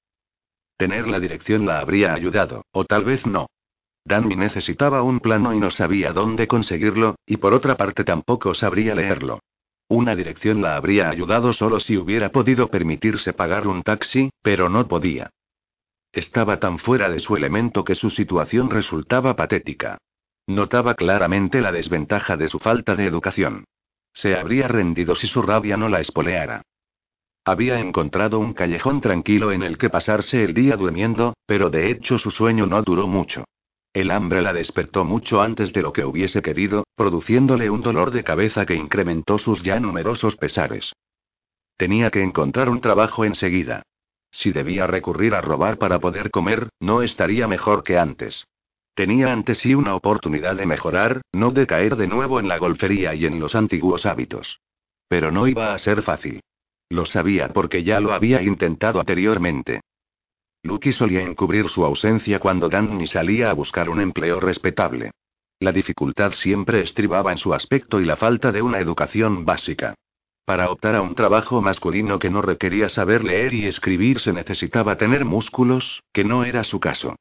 S1: Tener la dirección la habría ayudado, o tal vez no. Danny necesitaba un plano y no sabía dónde conseguirlo, y por otra parte tampoco sabría leerlo. Una dirección la habría ayudado solo si hubiera podido permitirse pagar un taxi, pero no podía. Estaba tan fuera de su elemento que su situación resultaba patética. Notaba claramente la desventaja de su falta de educación. Se habría rendido si su rabia no la espoleara. Había encontrado un callejón tranquilo en el que pasarse el día durmiendo, pero de hecho su sueño no duró mucho. El hambre la despertó mucho antes de lo que hubiese querido, produciéndole un dolor de cabeza que incrementó sus ya numerosos pesares. Tenía que encontrar un trabajo enseguida. Si debía recurrir a robar para poder comer, no estaría mejor que antes. Tenía ante sí una oportunidad de mejorar, no de caer de nuevo en la golfería y en los antiguos hábitos. Pero no iba a ser fácil. Lo sabía porque ya lo había intentado anteriormente. Lucky solía encubrir su ausencia cuando Danny salía a buscar un empleo respetable. La dificultad siempre estribaba en su aspecto y la falta de una educación básica. Para optar a un trabajo masculino que no requería saber leer y escribir se necesitaba tener músculos, que no era su caso.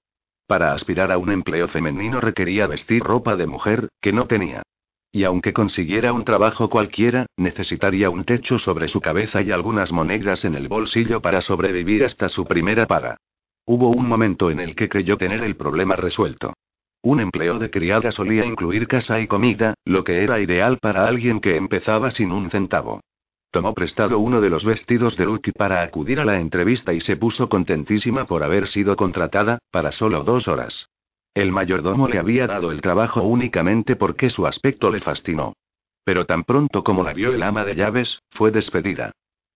S1: Para aspirar a un empleo femenino requería vestir ropa de mujer, que no tenía. Y aunque consiguiera un trabajo cualquiera, necesitaría un techo sobre su cabeza y algunas monedas en el bolsillo para sobrevivir hasta su primera paga. Hubo un momento en el que creyó tener el problema resuelto. Un empleo de criada solía incluir casa y comida, lo que era ideal para alguien que empezaba sin un centavo. Tomó prestado uno de los vestidos de Lucky para acudir a la entrevista y se puso contentísima por haber sido contratada, para solo dos horas. El mayordomo le había dado el trabajo únicamente porque su aspecto le fascinó. Pero tan pronto como la vio el ama de llaves, fue despedida.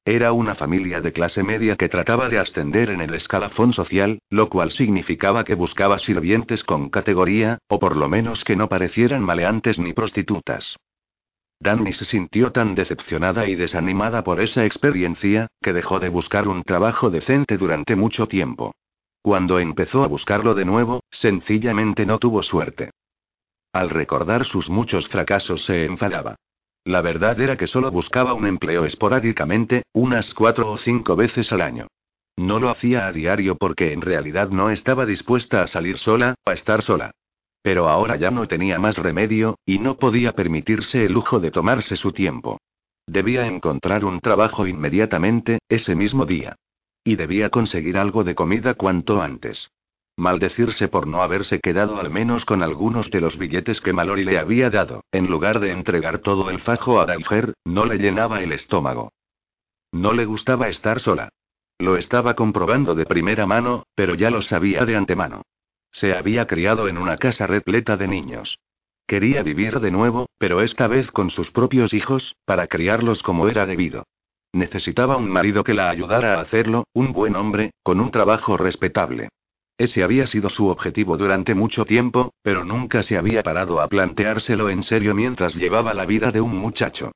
S1: Era una familia de clase media que trataba de ascender en el escalafón social, lo cual significaba que buscaba sirvientes con categoría, o por lo menos que no parecieran maleantes ni prostitutas. Danny se sintió tan decepcionada y desanimada por esa experiencia, que dejó de buscar un trabajo decente durante mucho tiempo. Cuando empezó a buscarlo de nuevo, sencillamente no tuvo suerte. Al recordar sus muchos fracasos se enfadaba. La verdad era que solo buscaba un empleo esporádicamente, unas cuatro o cinco veces al año. No lo hacía a diario porque en realidad no estaba dispuesta a salir sola, a estar sola. Pero ahora ya no tenía más remedio, y no podía permitirse el lujo de tomarse su tiempo. Debía encontrar un trabajo inmediatamente, ese mismo día. Y debía conseguir algo de comida cuanto antes. Maldecirse por no haberse quedado al menos con algunos de los billetes que Mallory le había dado, en lugar de entregar todo el fajo a Daiger, no le llenaba el estómago. No le gustaba estar sola. Lo estaba comprobando de primera mano, pero ya lo sabía de antemano. Se había criado en una casa repleta de niños. Quería vivir de nuevo, pero esta vez con sus propios hijos, para criarlos como era debido. Necesitaba un marido que la ayudara a hacerlo, un buen hombre, con un trabajo respetable. Ese había sido su objetivo durante mucho tiempo, pero nunca se había parado a planteárselo en serio mientras llevaba la vida de un muchacho.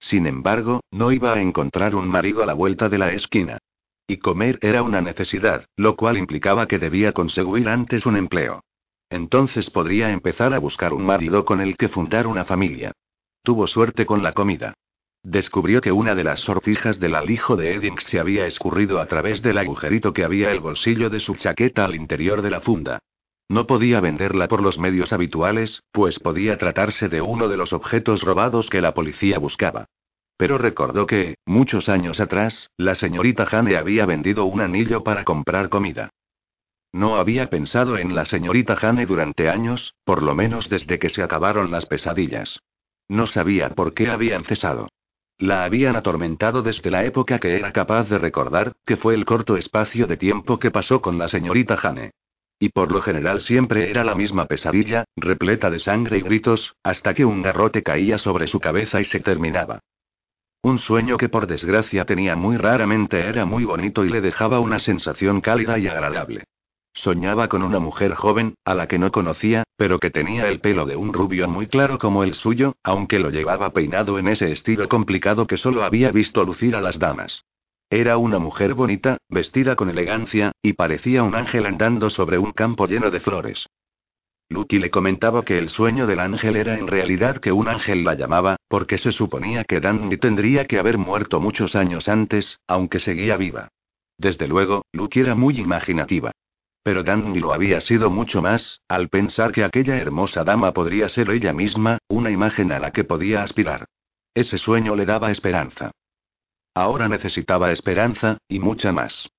S1: Sin embargo, no iba a encontrar un marido a la vuelta de la esquina. Y comer era una necesidad, lo cual implicaba que debía conseguir antes un empleo. Entonces podría empezar a buscar un marido con el que fundar una familia. Tuvo suerte con la comida. Descubrió que una de las sortijas del alijo de Eddings se había escurrido a través del agujerito que había el bolsillo de su chaqueta al interior de la funda. No podía venderla por los medios habituales, pues podía tratarse de uno de los objetos robados que la policía buscaba. Pero recordó que, muchos años atrás, la señorita Hane había vendido un anillo para comprar comida. No había pensado en la señorita Hane durante años, por lo menos desde que se acabaron las pesadillas. No sabía por qué habían cesado. La habían atormentado desde la época que era capaz de recordar, que fue el corto espacio de tiempo que pasó con la señorita Jane. Y por lo general siempre era la misma pesadilla, repleta de sangre y gritos, hasta que un garrote caía sobre su cabeza y se terminaba. Un sueño que por desgracia tenía muy raramente era muy bonito y le dejaba una sensación cálida y agradable. Soñaba con una mujer joven, a la que no conocía, pero que tenía el pelo de un rubio muy claro como el suyo, aunque lo llevaba peinado en ese estilo complicado que solo había visto lucir a las damas. Era una mujer bonita, vestida con elegancia, y parecía un ángel andando sobre un campo lleno de flores. Lucky le comentaba que el sueño del ángel era en realidad que un ángel la llamaba, porque se suponía que Danny tendría que haber muerto muchos años antes, aunque seguía viva. Desde luego, Lucky era muy imaginativa. Pero Danny lo había sido mucho más, al pensar que aquella hermosa dama podría ser ella misma, una imagen a la que podía aspirar. Ese sueño le daba esperanza. Ahora necesitaba esperanza, y mucha más.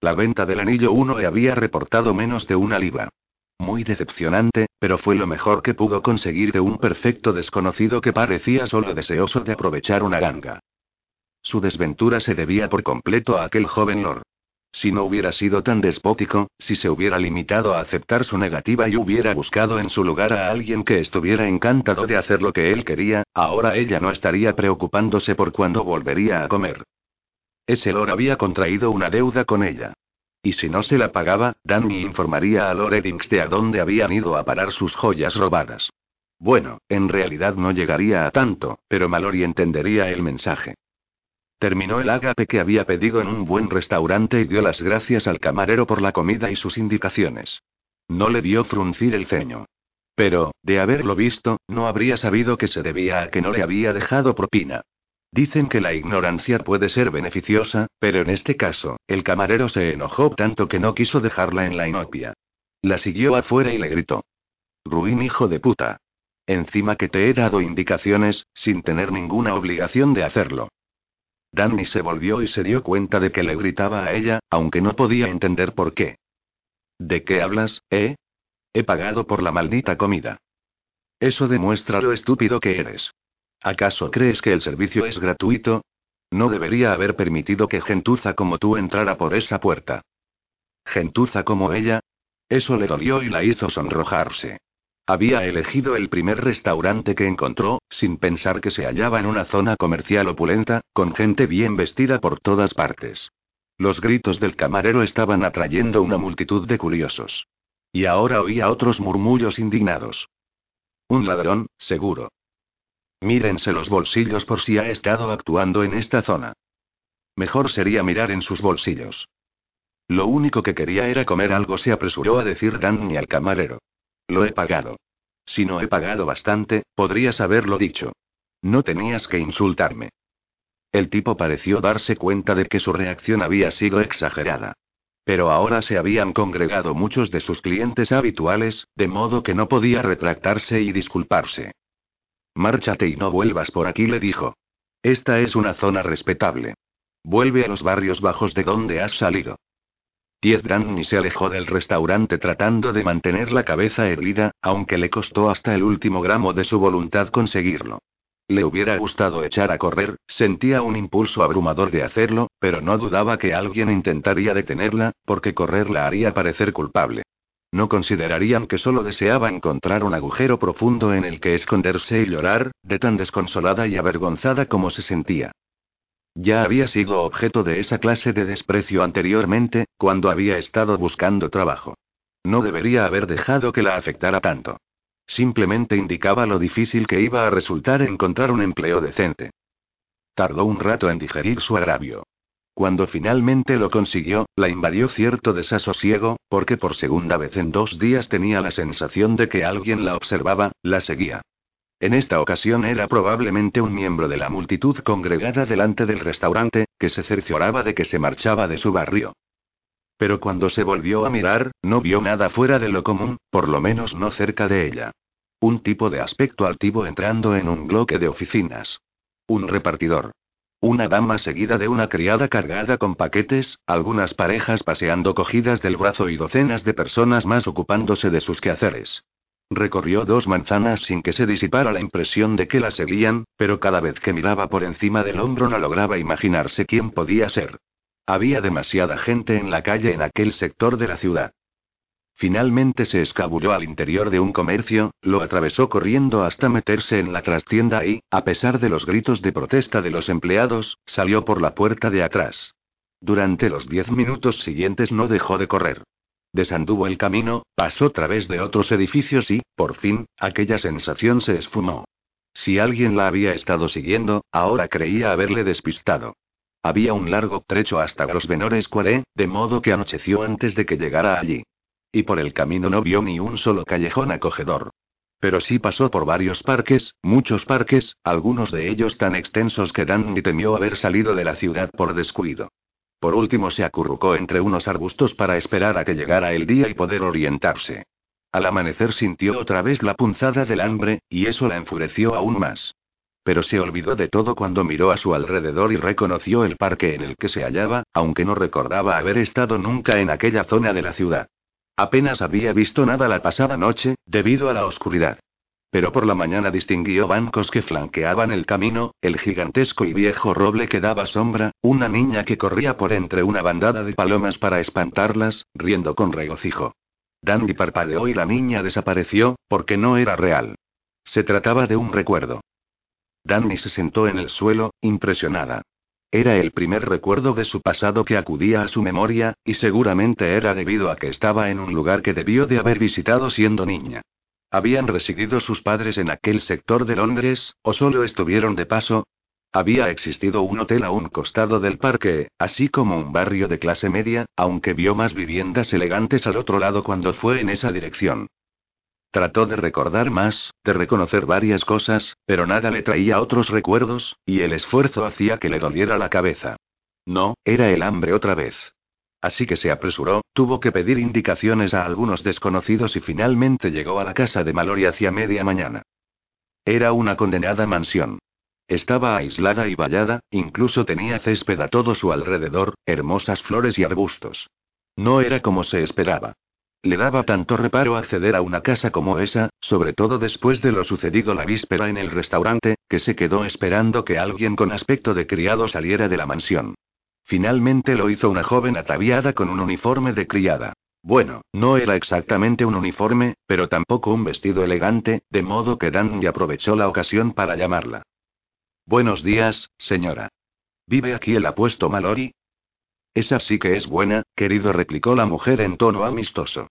S1: La venta del anillo 1 le había reportado menos de una libra. Muy decepcionante, pero fue lo mejor que pudo conseguir de un perfecto desconocido que parecía solo deseoso de aprovechar una ganga. Su desventura se debía por completo a aquel joven lord. Si no hubiera sido tan despótico, si se hubiera limitado a aceptar su negativa y hubiera buscado en su lugar a alguien que estuviera encantado de hacer lo que él quería, ahora ella no estaría preocupándose por cuándo volvería a comer. Ese Lord había contraído una deuda con ella. Y si no se la pagaba, Danny informaría a Lord Eddings de a dónde habían ido a parar sus joyas robadas. Bueno, en realidad no llegaría a tanto, pero Mallory entendería el mensaje. Terminó el ágape que había pedido en un buen restaurante y dio las gracias al camarero por la comida y sus indicaciones. No le vio fruncir el ceño. Pero, de haberlo visto, no habría sabido que se debía a que no le había dejado propina. Dicen que la ignorancia puede ser beneficiosa, pero en este caso, el camarero se enojó tanto que no quiso dejarla en la inopia. La siguió afuera y le gritó. Ruin hijo de puta. Encima que te he dado indicaciones, sin tener ninguna obligación de hacerlo. Danny se volvió y se dio cuenta de que le gritaba a ella, aunque no podía entender por qué. ¿De qué hablas, eh? He pagado por la maldita comida. Eso demuestra lo estúpido que eres. ¿Acaso crees que el servicio es gratuito? No debería haber permitido que gentuza como tú entrara por esa puerta. ¿Gentuza como ella? Eso le dolió y la hizo sonrojarse. Había elegido el primer restaurante que encontró, sin pensar que se hallaba en una zona comercial opulenta, con gente bien vestida por todas partes. Los gritos del camarero estaban atrayendo una multitud de curiosos. Y ahora oía otros murmullos indignados. Un ladrón, seguro. Mírense los bolsillos por si ha estado actuando en esta zona. Mejor sería mirar en sus bolsillos. Lo único que quería era comer algo, se apresuró a decir Danny al camarero. Lo he pagado. Si no he pagado bastante, podrías haberlo dicho. No tenías que insultarme. El tipo pareció darse cuenta de que su reacción había sido exagerada. Pero ahora se habían congregado muchos de sus clientes habituales, de modo que no podía retractarse y disculparse. Márchate y no vuelvas por aquí, le dijo. Esta es una zona respetable. Vuelve a los barrios bajos de donde has salido. Diez Danny se alejó del restaurante tratando de mantener la cabeza erguida, aunque le costó hasta el último gramo de su voluntad conseguirlo. Le hubiera gustado echar a correr, sentía un impulso abrumador de hacerlo, pero no dudaba que alguien intentaría detenerla, porque correr la haría parecer culpable. No considerarían que solo deseaba encontrar un agujero profundo en el que esconderse y llorar, de tan desconsolada y avergonzada como se sentía. Ya había sido objeto de esa clase de desprecio anteriormente, cuando había estado buscando trabajo. No debería haber dejado que la afectara tanto. Simplemente indicaba lo difícil que iba a resultar encontrar un empleo decente. Tardó un rato en digerir su agravio. Cuando finalmente lo consiguió, la invadió cierto desasosiego, porque por segunda vez en dos días tenía la sensación de que alguien la observaba, la seguía. En esta ocasión era probablemente un miembro de la multitud congregada delante del restaurante, que se cercioraba de que se marchaba de su barrio. Pero cuando se volvió a mirar, no vio nada fuera de lo común, por lo menos no cerca de ella. Un tipo de aspecto altivo entrando en un bloque de oficinas. Un repartidor. Una dama seguida de una criada cargada con paquetes, algunas parejas paseando cogidas del brazo y docenas de personas más ocupándose de sus quehaceres. Recorrió dos manzanas sin que se disipara la impresión de que la seguían, pero cada vez que miraba por encima del hombro no lograba imaginarse quién podía ser. Había demasiada gente en la calle en aquel sector de la ciudad. Finalmente se escabulló al interior de un comercio, lo atravesó corriendo hasta meterse en la trastienda y, a pesar de los gritos de protesta de los empleados, salió por la puerta de atrás. Durante los diez minutos siguientes no dejó de correr. Desanduvo el camino, pasó través de otros edificios y, por fin, aquella sensación se esfumó. Si alguien la había estado siguiendo, ahora creía haberle despistado. Había un largo trecho hasta Grosvenor Square, de modo que anocheció antes de que llegara allí. Y por el camino no vio ni un solo callejón acogedor. Pero sí pasó por varios parques, muchos parques, algunos de ellos tan extensos que Danny temió haber salido de la ciudad por descuido. Por último se acurrucó entre unos arbustos para esperar a que llegara el día y poder orientarse. Al amanecer sintió otra vez la punzada del hambre, y eso la enfureció aún más. Pero se olvidó de todo cuando miró a su alrededor y reconoció el parque en el que se hallaba, aunque no recordaba haber estado nunca en aquella zona de la ciudad. Apenas había visto nada la pasada noche, debido a la oscuridad. Pero por la mañana distinguió bancos que flanqueaban el camino, el gigantesco y viejo roble que daba sombra, una niña que corría por entre una bandada de palomas para espantarlas, riendo con regocijo. Dandy parpadeó y la niña desapareció, porque no era real. Se trataba de un recuerdo. Danny se sentó en el suelo, impresionada. Era el primer recuerdo de su pasado que acudía a su memoria, y seguramente era debido a que estaba en un lugar que debió de haber visitado siendo niña. ¿Habían residido sus padres en aquel sector de Londres, o solo estuvieron de paso? Había existido un hotel a un costado del parque, así como un barrio de clase media, aunque vio más viviendas elegantes al otro lado cuando fue en esa dirección. Trató de recordar más, de reconocer varias cosas, pero nada le traía otros recuerdos, y el esfuerzo hacía que le doliera la cabeza. No, era el hambre otra vez. Así que se apresuró, tuvo que pedir indicaciones a algunos desconocidos y finalmente llegó a la casa de Mallory hacia media mañana. Era una condenada mansión. Estaba aislada y vallada, incluso tenía césped a todo su alrededor, hermosas flores y arbustos. No era como se esperaba. Le daba tanto reparo acceder a una casa como esa, sobre todo después de lo sucedido la víspera en el restaurante, que se quedó esperando que alguien con aspecto de criado saliera de la mansión. Finalmente lo hizo una joven ataviada con un uniforme de criada. Bueno, no era exactamente un uniforme, pero tampoco un vestido elegante, de modo que Danny aprovechó la ocasión para llamarla. Buenos días, señora. ¿Vive aquí el apuesto Mallory? Esa sí que es buena, querido, replicó la mujer en tono amistoso.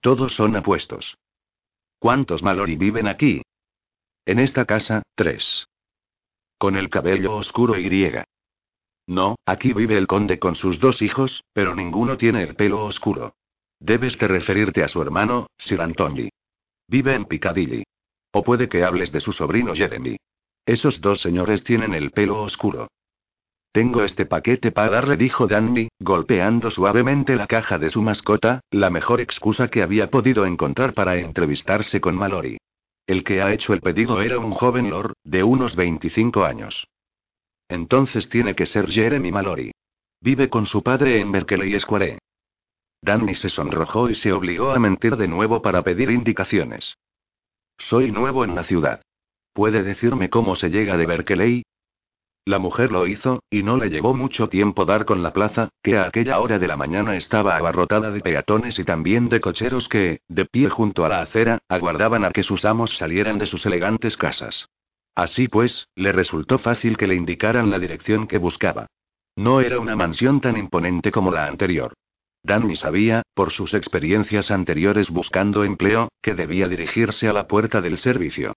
S1: Todos son apuestos. ¿Cuántos Mallory viven aquí? En esta casa, tres. Con el cabello oscuro y griega. No, aquí vive el conde con sus dos hijos, pero ninguno tiene el pelo oscuro. Debes de referirte a su hermano, Sir Anthony. Vive en Piccadilly. O puede que hables de su sobrino Jeremy. Esos dos señores tienen el pelo oscuro. Tengo este paquete para darle, dijo Danny, golpeando suavemente la caja de su mascota, la mejor excusa que había podido encontrar para entrevistarse con Mallory. El que ha hecho el pedido era un joven lord, de unos 25 años. Entonces tiene que ser Jeremy Mallory. Vive con su padre en Berkeley Square. Danny se sonrojó y se obligó a mentir de nuevo para pedir indicaciones. Soy nuevo en la ciudad. ¿Puede decirme cómo se llega de Berkeley? La mujer lo hizo, y no le llevó mucho tiempo dar con la plaza, que a aquella hora de la mañana estaba abarrotada de peatones y también de cocheros que, de pie junto a la acera, aguardaban a que sus amos salieran de sus elegantes casas. Así pues, le resultó fácil que le indicaran la dirección que buscaba. No era una mansión tan imponente como la anterior. Danny sabía, por sus experiencias anteriores buscando empleo, que debía dirigirse a la puerta del servicio.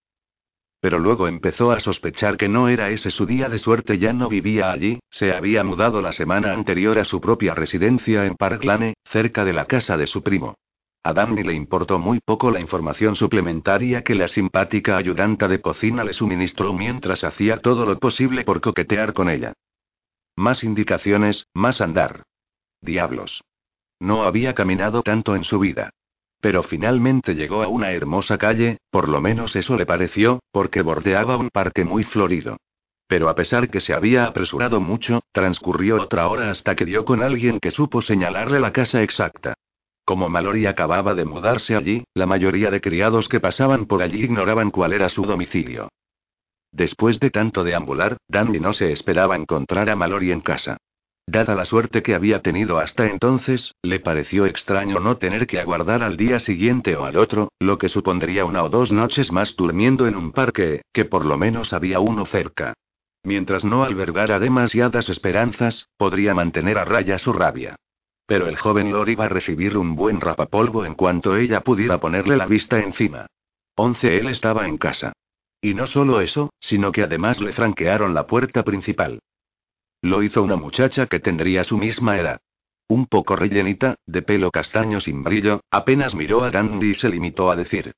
S1: Pero luego empezó a sospechar que no era ese su día de suerte, ya no vivía allí, se había mudado la semana anterior a su propia residencia en Park Lane, cerca de la casa de su primo. A Danny le importó muy poco la información suplementaria que la simpática ayudanta de cocina le suministró mientras hacía todo lo posible por coquetear con ella. Más indicaciones, más andar. Diablos. No había caminado tanto en su vida. Pero finalmente llegó a una hermosa calle, por lo menos eso le pareció, porque bordeaba un parque muy florido. Pero a pesar que se había apresurado mucho, transcurrió otra hora hasta que dio con alguien que supo señalarle la casa exacta. Como Mallory acababa de mudarse allí, la mayoría de criados que pasaban por allí ignoraban cuál era su domicilio. Después de tanto deambular, Danny no se esperaba encontrar a Mallory en casa. Dada la suerte que había tenido hasta entonces, le pareció extraño no tener que aguardar al día siguiente o al otro, lo que supondría una o dos noches más durmiendo en un parque, que por lo menos había uno cerca. Mientras no albergara demasiadas esperanzas, podría mantener a raya su rabia. Pero el joven Lord iba a recibir un buen rapapolvo en cuanto ella pudiera ponerle la vista encima. Once él estaba en casa. Y no solo eso, sino que además le franquearon la puerta principal. Lo hizo una muchacha que tendría su misma edad. Un poco rellenita, de pelo castaño sin brillo, apenas miró a Dandy y se limitó a decir.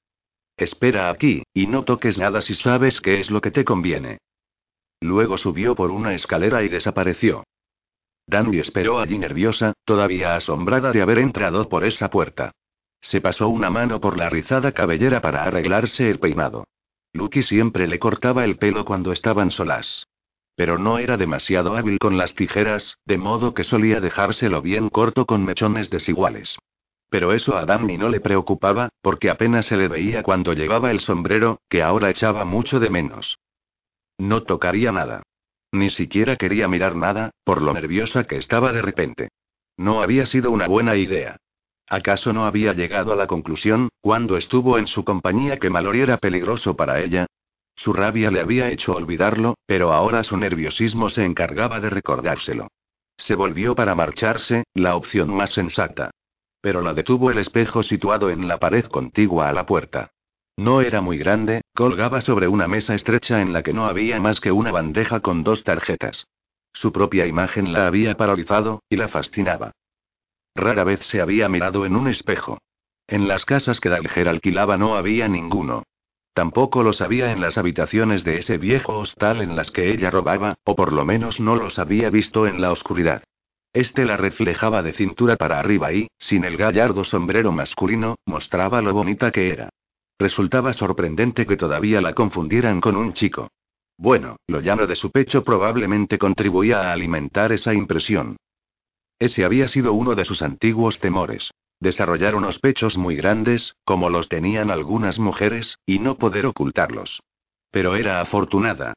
S1: Espera aquí, y no toques nada si sabes qué es lo que te conviene. Luego subió por una escalera y desapareció. Dandy esperó allí nerviosa, todavía asombrada de haber entrado por esa puerta. Se pasó una mano por la rizada cabellera para arreglarse el peinado. Lucky siempre le cortaba el pelo cuando estaban solas. Pero no era demasiado hábil con las tijeras, de modo que solía dejárselo bien corto con mechones desiguales. Pero eso a Danny no le preocupaba, porque apenas se le veía cuando llevaba el sombrero, que ahora echaba mucho de menos. No tocaría nada. Ni siquiera quería mirar nada, por lo nerviosa que estaba de repente. No había sido una buena idea. ¿Acaso no había llegado a la conclusión, cuando estuvo en su compañía, que Mallory era peligroso para ella? Su rabia le había hecho olvidarlo, pero ahora su nerviosismo se encargaba de recordárselo. Se volvió para marcharse, la opción más sensata. Pero la detuvo el espejo situado en la pared contigua a la puerta. No era muy grande, colgaba sobre una mesa estrecha en la que no había más que una bandeja con dos tarjetas. Su propia imagen la había paralizado, y la fascinaba. Rara vez se había mirado en un espejo. En las casas que Dalger alquilaba no había ninguno. Tampoco los había en las habitaciones de ese viejo hostal en las que ella robaba, o por lo menos no los había visto en la oscuridad. Este la reflejaba de cintura para arriba y, sin el gallardo sombrero masculino, mostraba lo bonita que era. Resultaba sorprendente que todavía la confundieran con un chico. Bueno, lo llano de su pecho probablemente contribuía a alimentar esa impresión. Ese había sido uno de sus antiguos temores desarrollar unos pechos muy grandes, como los tenían algunas mujeres, y no poder ocultarlos. Pero era afortunada.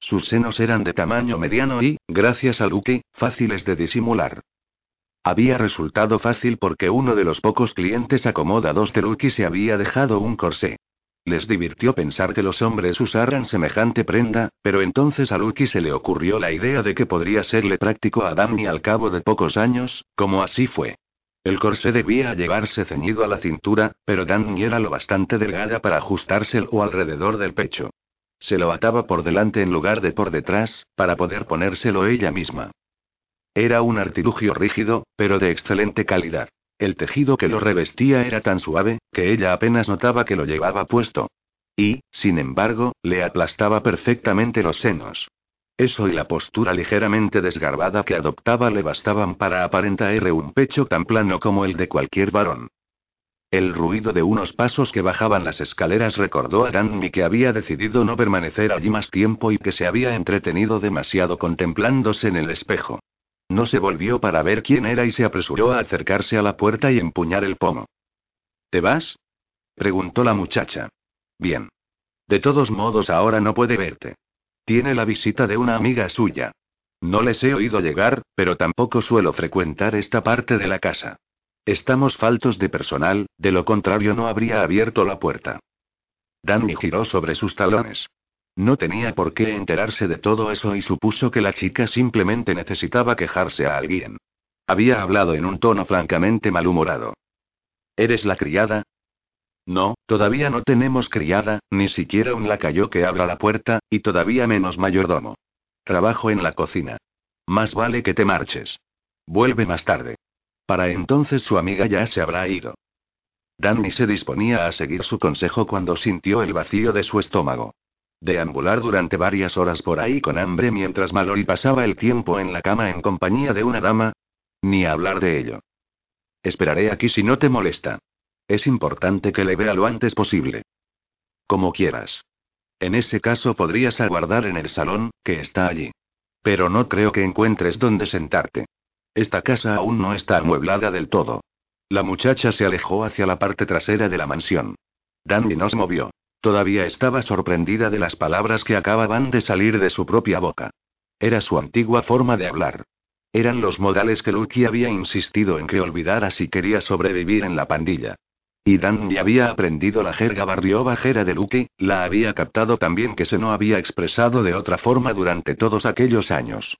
S1: Sus senos eran de tamaño mediano y, gracias a Lucky, fáciles de disimular. Había resultado fácil porque uno de los pocos clientes acomodados de Lucky se había dejado un corsé. Les divirtió pensar que los hombres usaran semejante prenda, pero entonces a Lucky se le ocurrió la idea de que podría serle práctico a Danny al cabo de pocos años, como así fue. El corsé debía llevarse ceñido a la cintura, pero Danny era lo bastante delgada para ajustárselo alrededor del pecho. Se lo ataba por delante en lugar de por detrás, para poder ponérselo ella misma. Era un artilugio rígido, pero de excelente calidad. El tejido que lo revestía era tan suave, que ella apenas notaba que lo llevaba puesto. Y, sin embargo, le aplastaba perfectamente los senos. Eso y la postura ligeramente desgarbada que adoptaba le bastaban para aparentar un pecho tan plano como el de cualquier varón. El ruido de unos pasos que bajaban las escaleras recordó a Danny que había decidido no permanecer allí más tiempo y que se había entretenido demasiado contemplándose en el espejo. No se volvió para ver quién era y se apresuró a acercarse a la puerta y empuñar el pomo. ¿Te vas? preguntó la muchacha. Bien. De todos modos ahora no puede verte. Tiene la visita de una amiga suya. No les he oído llegar, pero tampoco suelo frecuentar esta parte de la casa. Estamos faltos de personal, de lo contrario no habría abierto la puerta. Danny giró sobre sus talones. No tenía por qué enterarse de todo eso y supuso que la chica simplemente necesitaba quejarse a alguien. Había hablado en un tono francamente malhumorado. ¿Eres la criada? No, todavía no tenemos criada, ni siquiera un lacayo que abra la puerta, y todavía menos mayordomo. Trabajo en la cocina. Más vale que te marches. Vuelve más tarde. Para entonces su amiga ya se habrá ido. Danny se disponía a seguir su consejo cuando sintió el vacío de su estómago. Deambular durante varias horas por ahí con hambre mientras Mallory pasaba el tiempo en la cama en compañía de una dama. Ni hablar de ello. Esperaré aquí si no te molesta. Es importante que le vea lo antes posible. Como quieras. En ese caso podrías aguardar en el salón, que está allí. Pero no creo que encuentres dónde sentarte. Esta casa aún no está amueblada del todo. La muchacha se alejó hacia la parte trasera de la mansión. Dandy no se movió. Todavía estaba sorprendida de las palabras que acababan de salir de su propia boca. Era su antigua forma de hablar. Eran los modales que Lucky había insistido en que olvidara si quería sobrevivir en la pandilla. Y Dan ya había aprendido la jerga barrio bajera de Lucky, la había captado también que se no había expresado de otra forma durante todos aquellos años.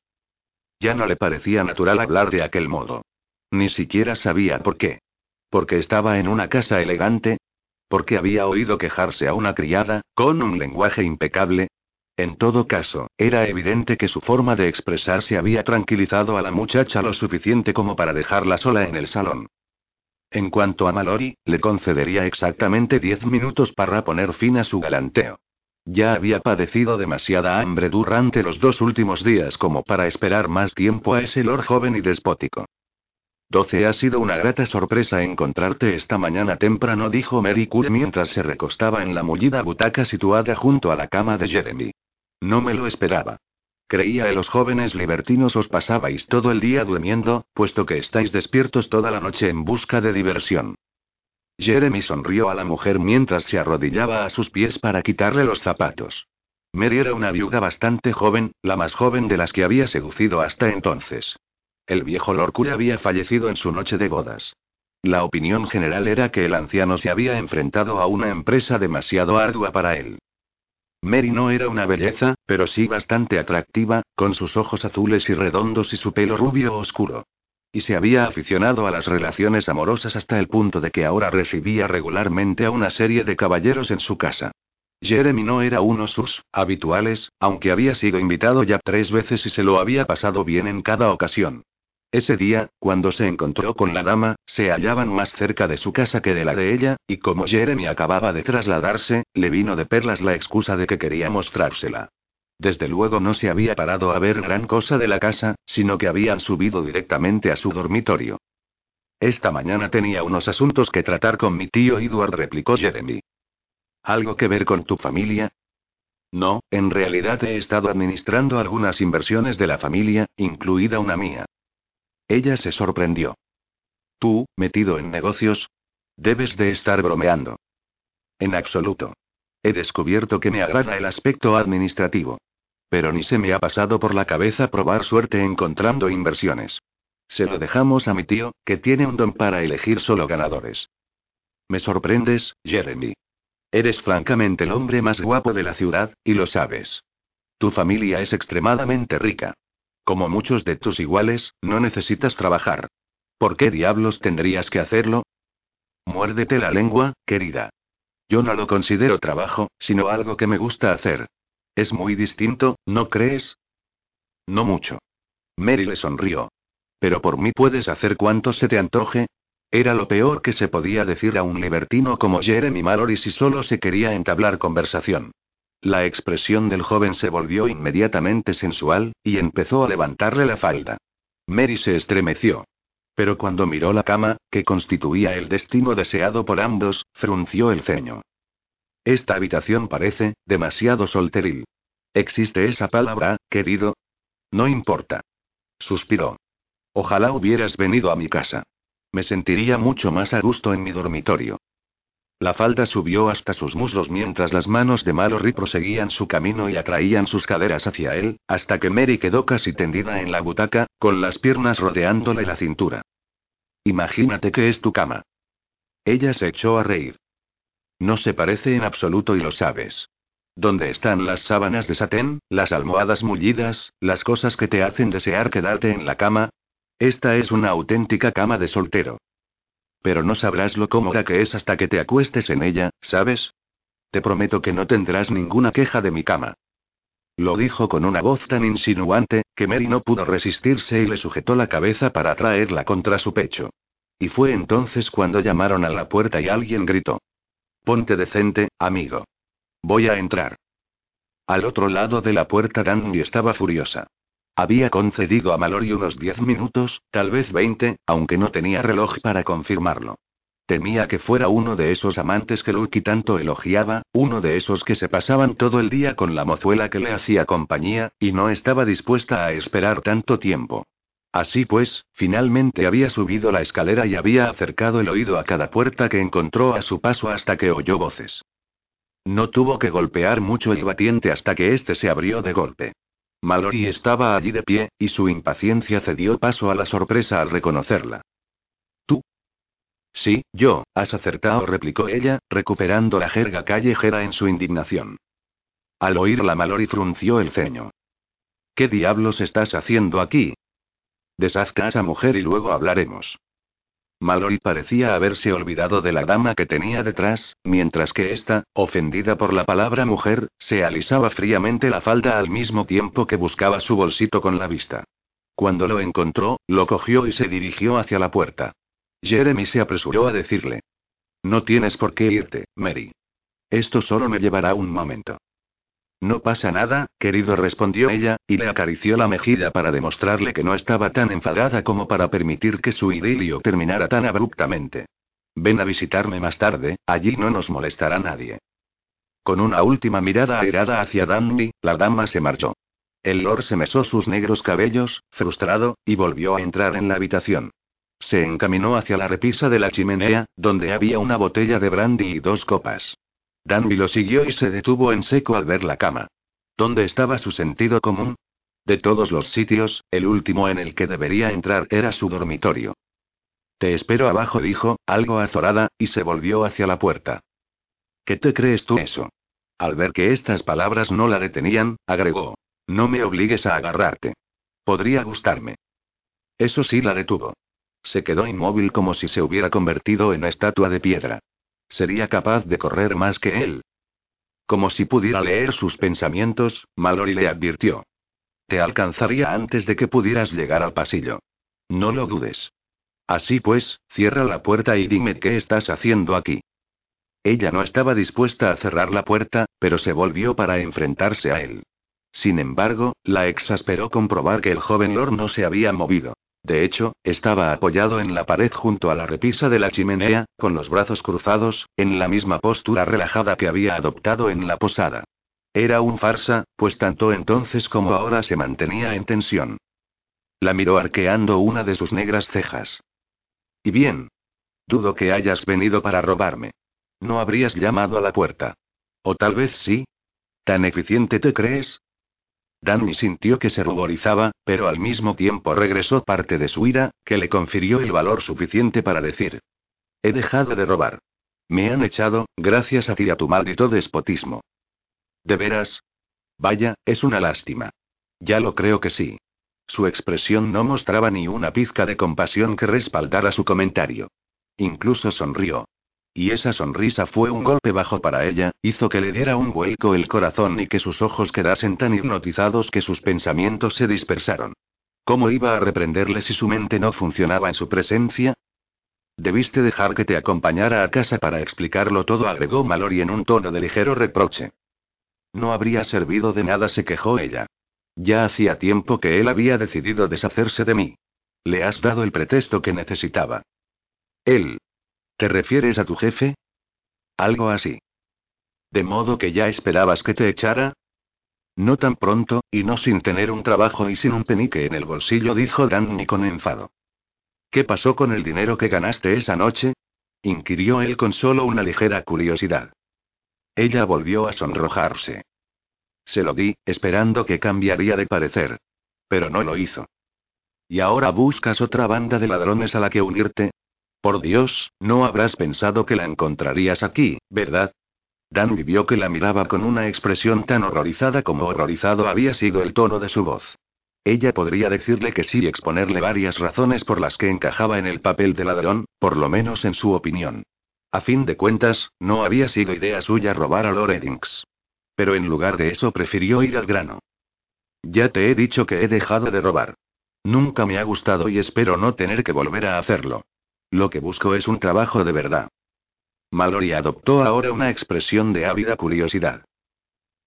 S1: Ya no le parecía natural hablar de aquel modo. Ni siquiera sabía por qué. Porque estaba en una casa elegante, porque había oído quejarse a una criada, con un lenguaje impecable. En todo caso, era evidente que su forma de expresarse había tranquilizado a la muchacha lo suficiente como para dejarla sola en el salón. En cuanto a Mallory, le concedería exactamente diez minutos para poner fin a su galanteo. Ya había padecido demasiada hambre durante los dos últimos días como para esperar más tiempo a ese lord joven y despótico. 12 ha sido una grata sorpresa encontrarte esta mañana temprano, dijo Mary Cool mientras se recostaba en la mullida butaca situada junto a la cama de Jeremy. No me lo esperaba. Creía que los jóvenes libertinos os pasabais todo el día durmiendo, puesto que estáis despiertos toda la noche en busca de diversión. Jeremy sonrió a la mujer mientras se arrodillaba a sus pies para quitarle los zapatos. Mary era una viuda bastante joven, la más joven de las que había seducido hasta entonces. El viejo Lord había fallecido en su noche de bodas. La opinión general era que el anciano se había enfrentado a una empresa demasiado ardua para él. Mary no era una belleza, pero sí bastante atractiva, con sus ojos azules y redondos y su pelo rubio oscuro. Y se había aficionado a las relaciones amorosas hasta el punto de que ahora recibía regularmente a una serie de caballeros en su casa. Jeremy no era uno sus habituales, aunque había sido invitado ya tres veces y se lo había pasado bien en cada ocasión. Ese día, cuando se encontró con la dama, se hallaban más cerca de su casa que de la de ella, y como Jeremy acababa de trasladarse, le vino de perlas la excusa de que quería mostrársela. Desde luego no se había parado a ver gran cosa de la casa, sino que habían subido directamente a su dormitorio. Esta mañana tenía unos asuntos que tratar con mi tío Edward, replicó Jeremy. ¿Algo que ver con tu familia? No, en realidad he estado administrando algunas inversiones de la familia, incluida una mía. Ella se sorprendió. ¿Tú, metido en negocios? Debes de estar bromeando. En absoluto. He descubierto que me agrada el aspecto administrativo. Pero ni se me ha pasado por la cabeza probar suerte encontrando inversiones. Se lo dejamos a mi tío, que tiene un don para elegir solo ganadores. Me sorprendes, Jeremy. Eres francamente el hombre más guapo de la ciudad, y lo sabes. Tu familia es extremadamente rica. Como muchos de tus iguales, no necesitas trabajar. ¿Por qué diablos tendrías que hacerlo? Muérdete la lengua, querida. Yo no lo considero trabajo, sino algo que me gusta hacer. Es muy distinto, ¿no crees? No mucho. Mary le sonrió. Pero por mí puedes hacer cuanto se te antoje. Era lo peor que se podía decir a un libertino como Jeremy Mallory si solo se quería entablar conversación. La expresión del joven se volvió inmediatamente sensual, y empezó a levantarle la falda. Mary se estremeció. Pero cuando miró la cama, que constituía el destino deseado por ambos, frunció el ceño. Esta habitación parece, demasiado solteril. ¿Existe esa palabra, querido? No importa. Suspiró. Ojalá hubieras venido a mi casa. Me sentiría mucho más a gusto en mi dormitorio. La falda subió hasta sus muslos mientras las manos de Mallory proseguían su camino y atraían sus caderas hacia él, hasta que Mary quedó casi tendida en la butaca, con las piernas rodeándole la cintura. Imagínate que es tu cama. Ella se echó a reír. No se parece en absoluto y lo sabes. ¿Dónde están las sábanas de satén, las almohadas mullidas, las cosas que te hacen desear quedarte en la cama? Esta es una auténtica cama de soltero. Pero no sabrás lo cómoda que es hasta que te acuestes en ella, ¿sabes? Te prometo que no tendrás ninguna queja de mi cama. Lo dijo con una voz tan insinuante, que Mary no pudo resistirse y le sujetó la cabeza para traerla contra su pecho. Y fue entonces cuando llamaron a la puerta y alguien gritó. Ponte decente, amigo. Voy a entrar. Al otro lado de la puerta Danny estaba furiosa. Había concedido a Mallory unos diez minutos, tal vez veinte, aunque no tenía reloj para confirmarlo. Temía que fuera uno de esos amantes que Lucky tanto elogiaba, uno de esos que se pasaban todo el día con la mozuela que le hacía compañía, y no estaba dispuesta a esperar tanto tiempo. Así pues, finalmente había subido la escalera y había acercado el oído a cada puerta que encontró a su paso hasta que oyó voces. No tuvo que golpear mucho el batiente hasta que éste se abrió de golpe. Mallory estaba allí de pie, y su impaciencia cedió paso a la sorpresa al reconocerla. ¿Tú? Sí, yo, has acertado, replicó ella, recuperando la jerga callejera en su indignación. Al oírla, Mallory frunció el ceño. ¿Qué diablos estás haciendo aquí? Deshazca a esa mujer y luego hablaremos. Mallory parecía haberse olvidado de la dama que tenía detrás, mientras que ésta, ofendida por la palabra mujer, se alisaba fríamente la falda al mismo tiempo que buscaba su bolsito con la vista. Cuando lo encontró, lo cogió y se dirigió hacia la puerta. Jeremy se apresuró a decirle. No tienes por qué irte, Mary. Esto solo me llevará un momento. No pasa nada, querido, respondió ella, y le acarició la mejilla para demostrarle que no estaba tan enfadada como para permitir que su idilio terminara tan abruptamente. Ven a visitarme más tarde, allí no nos molestará nadie. Con una última mirada airada hacia Danny, la dama se marchó. El lord se mesó sus negros cabellos, frustrado, y volvió a entrar en la habitación. Se encaminó hacia la repisa de la chimenea, donde había una botella de brandy y dos copas. Danby lo siguió y se detuvo en seco al ver la cama. ¿Dónde estaba su sentido común? De todos los sitios, el último en el que debería entrar era su dormitorio. Te espero abajo, dijo, algo azorada, y se volvió hacia la puerta. ¿Qué te crees tú eso? Al ver que estas palabras no la detenían, agregó. No me obligues a agarrarte. Podría gustarme. Eso sí la detuvo. Se quedó inmóvil como si se hubiera convertido en estatua de piedra. Sería capaz de correr más que él. Como si pudiera leer sus pensamientos, Mallory le advirtió. Te alcanzaría antes de que pudieras llegar al pasillo. No lo dudes. Así pues, cierra la puerta y dime qué estás haciendo aquí. Ella no estaba dispuesta a cerrar la puerta, pero se volvió para enfrentarse a él. Sin embargo, la exasperó comprobar que el joven Lord no se había movido. De hecho, estaba apoyado en la pared junto a la repisa de la chimenea, con los brazos cruzados, en la misma postura relajada que había adoptado en la posada. Era un farsa, pues tanto entonces como ahora se mantenía en tensión. La miró arqueando una de sus negras cejas. ¿Y bien? Dudo que hayas venido para robarme. No habrías llamado a la puerta. O tal vez sí. ¿Tan eficiente te crees? Danny sintió que se ruborizaba, pero al mismo tiempo regresó parte de su ira, que le confirió el valor suficiente para decir. He dejado de robar. Me han echado, gracias a ti y a tu maldito despotismo. ¿De veras? Vaya, es una lástima. Ya lo creo que sí. Su expresión no mostraba ni una pizca de compasión que respaldara su comentario. Incluso sonrió. Y esa sonrisa fue un golpe bajo para ella, hizo que le diera un vuelco el corazón y que sus ojos quedasen tan hipnotizados que sus pensamientos se dispersaron. ¿Cómo iba a reprenderle si su mente no funcionaba en su presencia? Debiste dejar que te acompañara a casa para explicarlo todo, agregó Mallory en un tono de ligero reproche. No habría servido de nada, se quejó ella. Ya hacía tiempo que él había decidido deshacerse de mí. Le has dado el pretexto que necesitaba. Él, ¿Te refieres a tu jefe? Algo así. ¿De modo que ya esperabas que te echara? No tan pronto, y no sin tener un trabajo y sin un penique en el bolsillo, dijo Danny con enfado. ¿Qué pasó con el dinero que ganaste esa noche? inquirió él con solo una ligera curiosidad. Ella volvió a sonrojarse. Se lo di, esperando que cambiaría de parecer. Pero no lo hizo. ¿Y ahora buscas otra banda de ladrones a la que unirte? Por Dios, no habrás pensado que la encontrarías aquí, ¿verdad? Dan vio que la miraba con una expresión tan horrorizada como horrorizado había sido el tono de su voz. Ella podría decirle que sí y exponerle varias razones por las que encajaba en el papel de ladrón, por lo menos en su opinión. A fin de cuentas, no había sido idea suya robar a Lord Eddings. Pero en lugar de eso prefirió ir al grano. Ya te he dicho que he dejado de robar. Nunca me ha gustado y espero no tener que volver a hacerlo. Lo que busco es un trabajo de verdad. Mallory adoptó ahora una expresión de ávida curiosidad.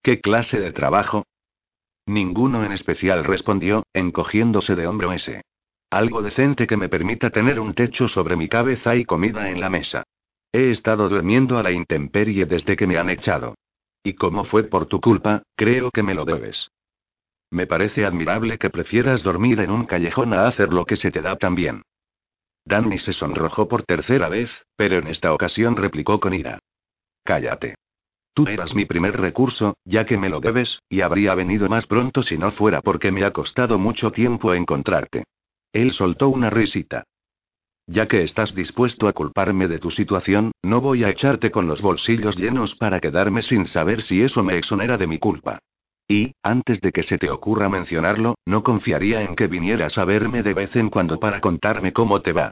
S1: ¿Qué clase de trabajo? Ninguno en especial respondió, encogiéndose de hombro ese. Algo decente que me permita tener un techo sobre mi cabeza y comida en la mesa. He estado durmiendo a la intemperie desde que me han echado. Y como fue por tu culpa, creo que me lo debes. Me parece admirable que prefieras dormir en un callejón a hacer lo que se te da tan bien. Danny se sonrojó por tercera vez, pero en esta ocasión replicó con ira. Cállate. Tú eras mi primer recurso, ya que me lo debes, y habría venido más pronto si no fuera porque me ha costado mucho tiempo encontrarte. Él soltó una risita. Ya que estás dispuesto a culparme de tu situación, no voy a echarte con los bolsillos llenos para quedarme sin saber si eso me exonera de mi culpa. Y, antes de que se te ocurra mencionarlo, no confiaría en que vinieras a verme de vez en cuando para contarme cómo te va.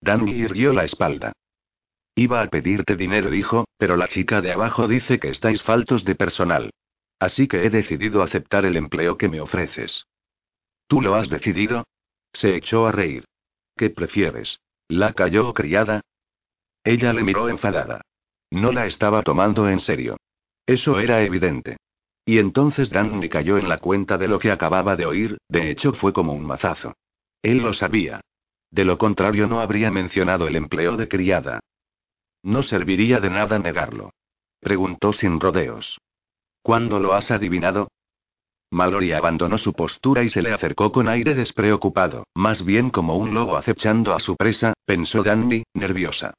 S1: Danny irguió la espalda. Iba a pedirte dinero, dijo, pero la chica de abajo dice que estáis faltos de personal. Así que he decidido aceptar el empleo que me ofreces. ¿Tú lo has decidido? Se echó a reír. ¿Qué prefieres? ¿La cayó o criada? Ella le miró enfadada. No la estaba tomando en serio. Eso era evidente. Y entonces Danny cayó en la cuenta de lo que acababa de oír, de hecho fue como un mazazo. Él lo sabía. De lo contrario no habría mencionado el empleo de criada. No serviría de nada negarlo. Preguntó sin rodeos. ¿Cuándo lo has adivinado? Mallory abandonó su postura y se le acercó con aire despreocupado, más bien como un lobo acechando a su presa, pensó Danny, nerviosa.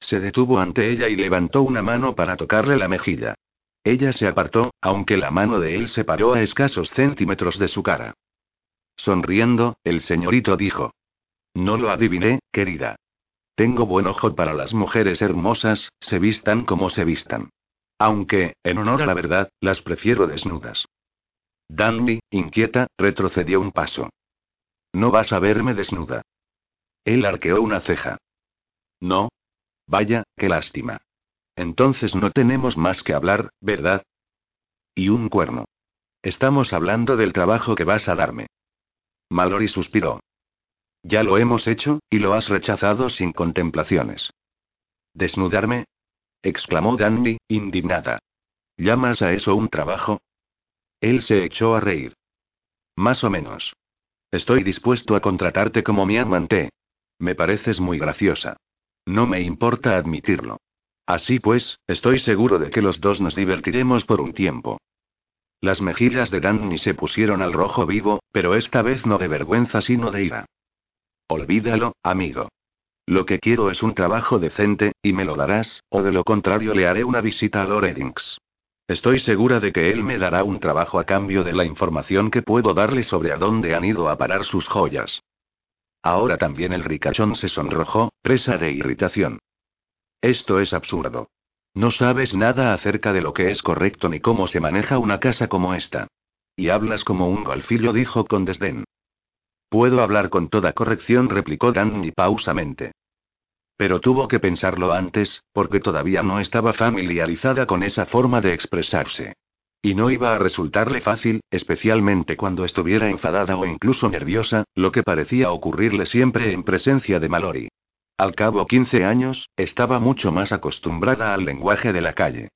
S1: Se detuvo ante ella y levantó una mano para tocarle la mejilla. Ella se apartó, aunque la mano de él se paró a escasos centímetros de su cara. Sonriendo, el señorito dijo. No lo adiviné, querida. Tengo buen ojo para las mujeres hermosas, se vistan como se vistan. Aunque, en honor a la verdad, las prefiero desnudas. Danny, inquieta, retrocedió un paso. No vas a verme desnuda. Él arqueó una ceja. No. Vaya, qué lástima. Entonces no tenemos más que hablar, ¿verdad? Y un cuerno. Estamos hablando del trabajo que vas a darme. Mallory suspiró. Ya lo hemos hecho, y lo has rechazado sin contemplaciones. ¿Desnudarme? exclamó Danny, indignada. ¿Llamas a eso un trabajo? Él se echó a reír. Más o menos. Estoy dispuesto a contratarte como mi amante. Me pareces muy graciosa. No me importa admitirlo. Así pues, estoy seguro de que los dos nos divertiremos por un tiempo. Las mejillas de Danny se pusieron al rojo vivo, pero esta vez no de vergüenza sino de ira. Olvídalo, amigo. Lo que quiero es un trabajo decente, y me lo darás, o de lo contrario le haré una visita a Lord Estoy segura de que él me dará un trabajo a cambio de la información que puedo darle sobre a dónde han ido a parar sus joyas. Ahora también el ricachón se sonrojó, presa de irritación. Esto es absurdo. No sabes nada acerca de lo que es correcto ni cómo se maneja una casa como esta. Y hablas como un golfillo, dijo con desdén. Puedo hablar con toda corrección, replicó Danny pausamente. Pero tuvo que pensarlo antes, porque todavía no estaba familiarizada con esa forma de expresarse. Y no iba a resultarle fácil, especialmente cuando estuviera enfadada o incluso nerviosa, lo que parecía ocurrirle siempre en presencia de Mallory. Al cabo 15 años, estaba mucho más acostumbrada al lenguaje de la calle.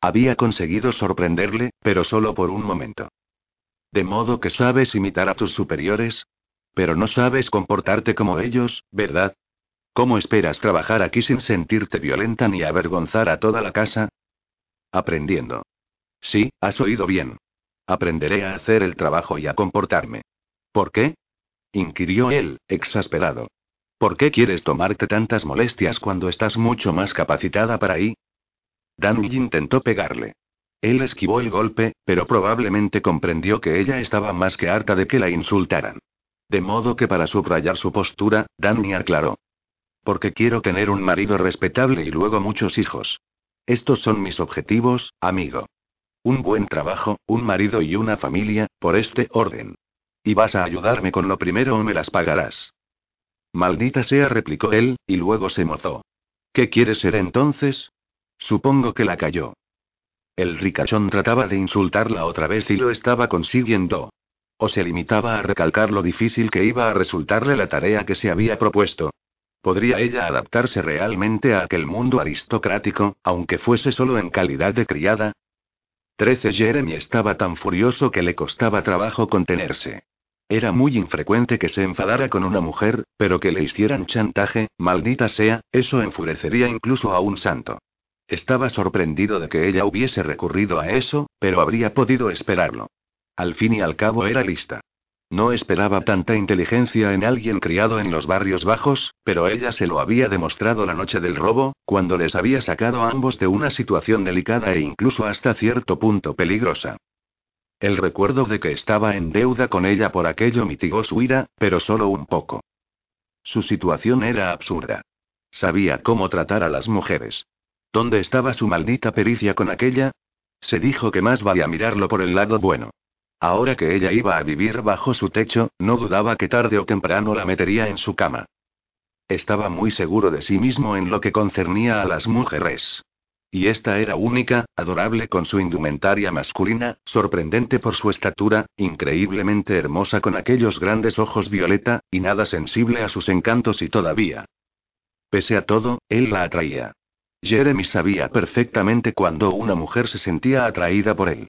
S1: Había conseguido sorprenderle, pero solo por un momento. De modo que sabes imitar a tus superiores. Pero no sabes comportarte como ellos, ¿verdad? ¿Cómo esperas trabajar aquí sin sentirte violenta ni avergonzar a toda la casa? Aprendiendo. Sí, has oído bien. Aprenderé a hacer el trabajo y a comportarme. ¿Por qué? inquirió él, exasperado. ¿Por qué quieres tomarte tantas molestias cuando estás mucho más capacitada para ahí? Danny intentó pegarle. Él esquivó el golpe, pero probablemente comprendió que ella estaba más que harta de que la insultaran. De modo que para subrayar su postura, Danny aclaró. Porque quiero tener un marido respetable y luego muchos hijos. Estos son mis objetivos, amigo. Un buen trabajo, un marido y una familia, por este orden. Y vas a ayudarme con lo primero o me las pagarás. Maldita sea, replicó él, y luego se mozó. ¿Qué quieres ser entonces? Supongo que la cayó. El ricachón trataba de insultarla otra vez y lo estaba consiguiendo. O se limitaba a recalcar lo difícil que iba a resultarle la tarea que se había propuesto. ¿Podría ella adaptarse realmente a aquel mundo aristocrático, aunque fuese solo en calidad de criada? Trece Jeremy estaba tan furioso que le costaba trabajo contenerse. Era muy infrecuente que se enfadara con una mujer, pero que le hicieran chantaje, maldita sea, eso enfurecería incluso a un santo. Estaba sorprendido de que ella hubiese recurrido a eso, pero habría podido esperarlo. Al fin y al cabo era lista. No esperaba tanta inteligencia en alguien criado en los barrios bajos, pero ella se lo había demostrado la noche del robo, cuando les había sacado a ambos de una situación delicada e incluso hasta cierto punto peligrosa. El recuerdo de que estaba en deuda con ella por aquello mitigó su ira, pero solo un poco. Su situación era absurda. Sabía cómo tratar a las mujeres. ¿Dónde estaba su maldita pericia con aquella? Se dijo que más valía mirarlo por el lado bueno. Ahora que ella iba a vivir bajo su techo, no dudaba que tarde o temprano la metería en su cama. Estaba muy seguro de sí mismo en lo que concernía a las mujeres. Y esta era única, adorable con su indumentaria masculina, sorprendente por su estatura, increíblemente hermosa con aquellos grandes ojos violeta, y nada sensible a sus encantos y todavía. Pese a todo, él la atraía. Jeremy sabía perfectamente cuando una mujer se sentía atraída por él.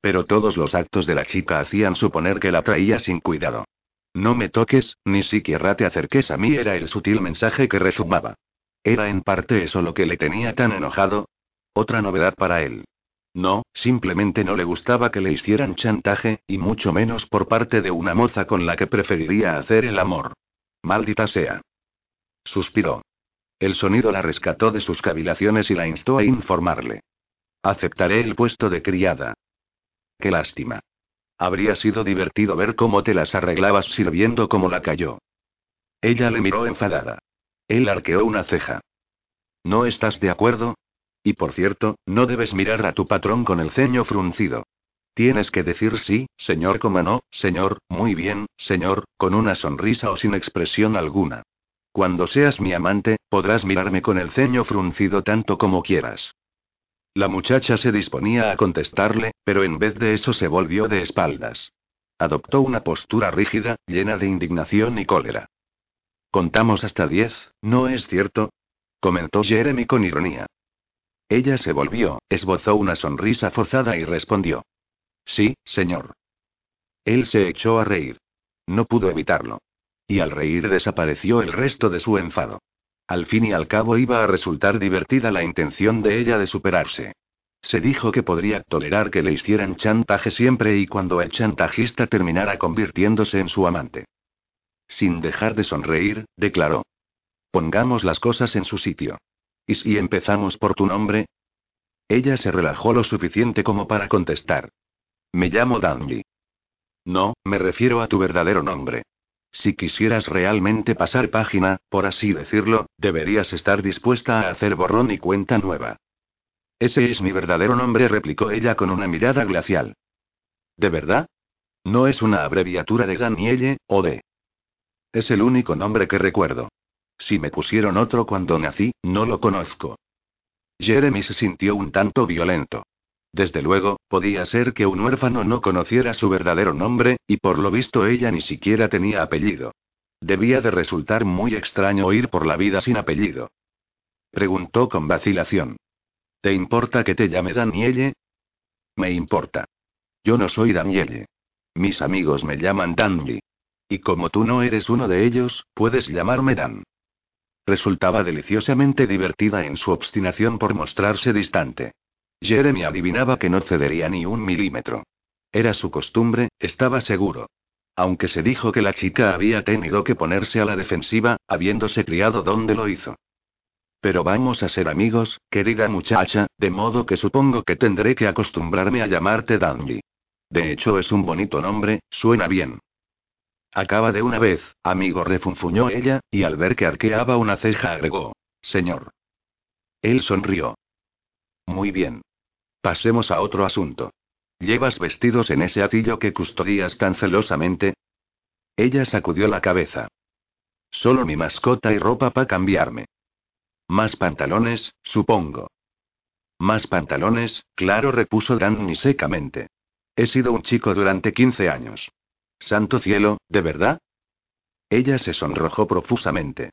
S1: Pero todos los actos de la chica hacían suponer que la traía sin cuidado. No me toques, ni siquiera te acerques a mí era el sutil mensaje que rezumaba. ¿Era en parte eso lo que le tenía tan enojado? Otra novedad para él. No, simplemente no le gustaba que le hicieran chantaje, y mucho menos por parte de una moza con la que preferiría hacer el amor. Maldita sea. Suspiró. El sonido la rescató de sus cavilaciones y la instó a informarle. Aceptaré el puesto de criada. Qué lástima. Habría sido divertido ver cómo te las arreglabas sirviendo como la cayó. Ella le miró enfadada. Él arqueó una ceja. ¿No estás de acuerdo? Y por cierto, no debes mirar a tu patrón con el ceño fruncido. Tienes que decir sí, señor, como no, señor, muy bien, señor, con una sonrisa o sin expresión alguna. Cuando seas mi amante, podrás mirarme con el ceño fruncido tanto como quieras. La muchacha se disponía a contestarle, pero en vez de eso se volvió de espaldas. Adoptó una postura rígida, llena de indignación y cólera. Contamos hasta diez, ¿no es cierto? comentó Jeremy con ironía. Ella se volvió, esbozó una sonrisa forzada y respondió. Sí, señor. Él se echó a reír. No pudo evitarlo. Y al reír desapareció el resto de su enfado. Al fin y al cabo iba a resultar divertida la intención de ella de superarse. Se dijo que podría tolerar que le hicieran chantaje siempre y cuando el chantajista terminara convirtiéndose en su amante. Sin dejar de sonreír, declaró. Pongamos las cosas en su sitio. ¿Y si empezamos por tu nombre? Ella se relajó lo suficiente como para contestar. Me llamo Dandy. No, me refiero a tu verdadero nombre. Si quisieras realmente pasar página, por así decirlo, deberías estar dispuesta a hacer borrón y cuenta nueva. Ese es mi verdadero nombre, replicó ella con una mirada glacial. ¿De verdad? No es una abreviatura de Danielle, o de. Es el único nombre que recuerdo. Si me pusieron otro cuando nací, no lo conozco. Jeremy se sintió un tanto violento. Desde luego, podía ser que un huérfano no conociera su verdadero nombre, y por lo visto ella ni siquiera tenía apellido. Debía de resultar muy extraño ir por la vida sin apellido. Preguntó con vacilación. ¿Te importa que te llame Danielle? Me importa. Yo no soy Danielle. Mis amigos me llaman Dandy. Y como tú no eres uno de ellos, puedes llamarme Dan. Resultaba deliciosamente divertida en su obstinación por mostrarse distante. Jeremy adivinaba que no cedería ni un milímetro. Era su costumbre, estaba seguro. Aunque se dijo que la chica había tenido que ponerse a la defensiva, habiéndose criado donde lo hizo. Pero vamos a ser amigos, querida muchacha, de modo que supongo que tendré que acostumbrarme a llamarte Dandy. De hecho es un bonito nombre, suena bien. Acaba de una vez, amigo, refunfuñó ella, y al ver que arqueaba una ceja agregó. Señor. Él sonrió. Muy bien. Pasemos a otro asunto. ¿Llevas vestidos en ese atillo que custodias tan celosamente? Ella sacudió la cabeza. Solo mi mascota y ropa para cambiarme. Más pantalones, supongo. Más pantalones, claro, repuso Danny secamente. He sido un chico durante 15 años. Santo cielo, ¿de verdad? Ella se sonrojó profusamente.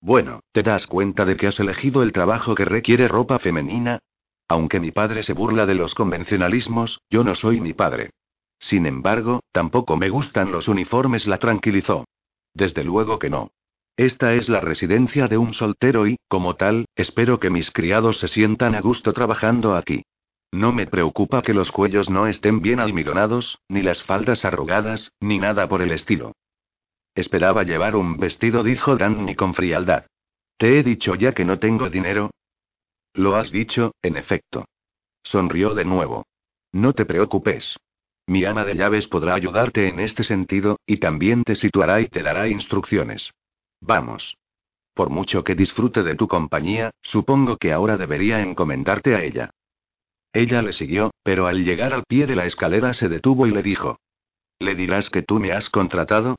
S1: Bueno, ¿te das cuenta de que has elegido el trabajo que requiere ropa femenina? Aunque mi padre se burla de los convencionalismos, yo no soy mi padre. Sin embargo, tampoco me gustan los uniformes, la tranquilizó. Desde luego que no. Esta es la residencia de un soltero y, como tal, espero que mis criados se sientan a gusto trabajando aquí. No me preocupa que los cuellos no estén bien almidonados, ni las faldas arrugadas, ni nada por el estilo. Esperaba llevar un vestido, dijo Danny con frialdad. Te he dicho ya que no tengo dinero. Lo has dicho, en efecto. Sonrió de nuevo. No te preocupes. Mi ama de llaves podrá ayudarte en este sentido, y también te situará y te dará instrucciones. Vamos. Por mucho que disfrute de tu compañía, supongo que ahora debería encomendarte a ella. Ella le siguió, pero al llegar al pie de la escalera se detuvo y le dijo. ¿Le dirás que tú me has contratado?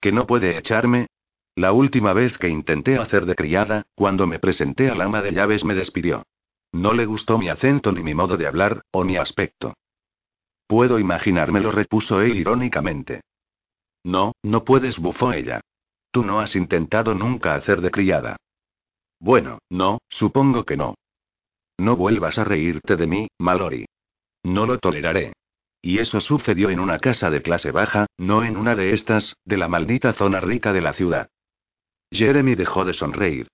S1: ¿Que no puede echarme? La última vez que intenté hacer de criada, cuando me presenté al ama de llaves me despidió. No le gustó mi acento ni mi modo de hablar, o mi aspecto. Puedo imaginármelo, repuso él irónicamente. No, no puedes, bufó ella. Tú no has intentado nunca hacer de criada. Bueno, no, supongo que no. No vuelvas a reírte de mí, Mallory. No lo toleraré. Y eso sucedió en una casa de clase baja, no en una de estas, de la maldita zona rica de la ciudad. Jeremy dejó de sonreír.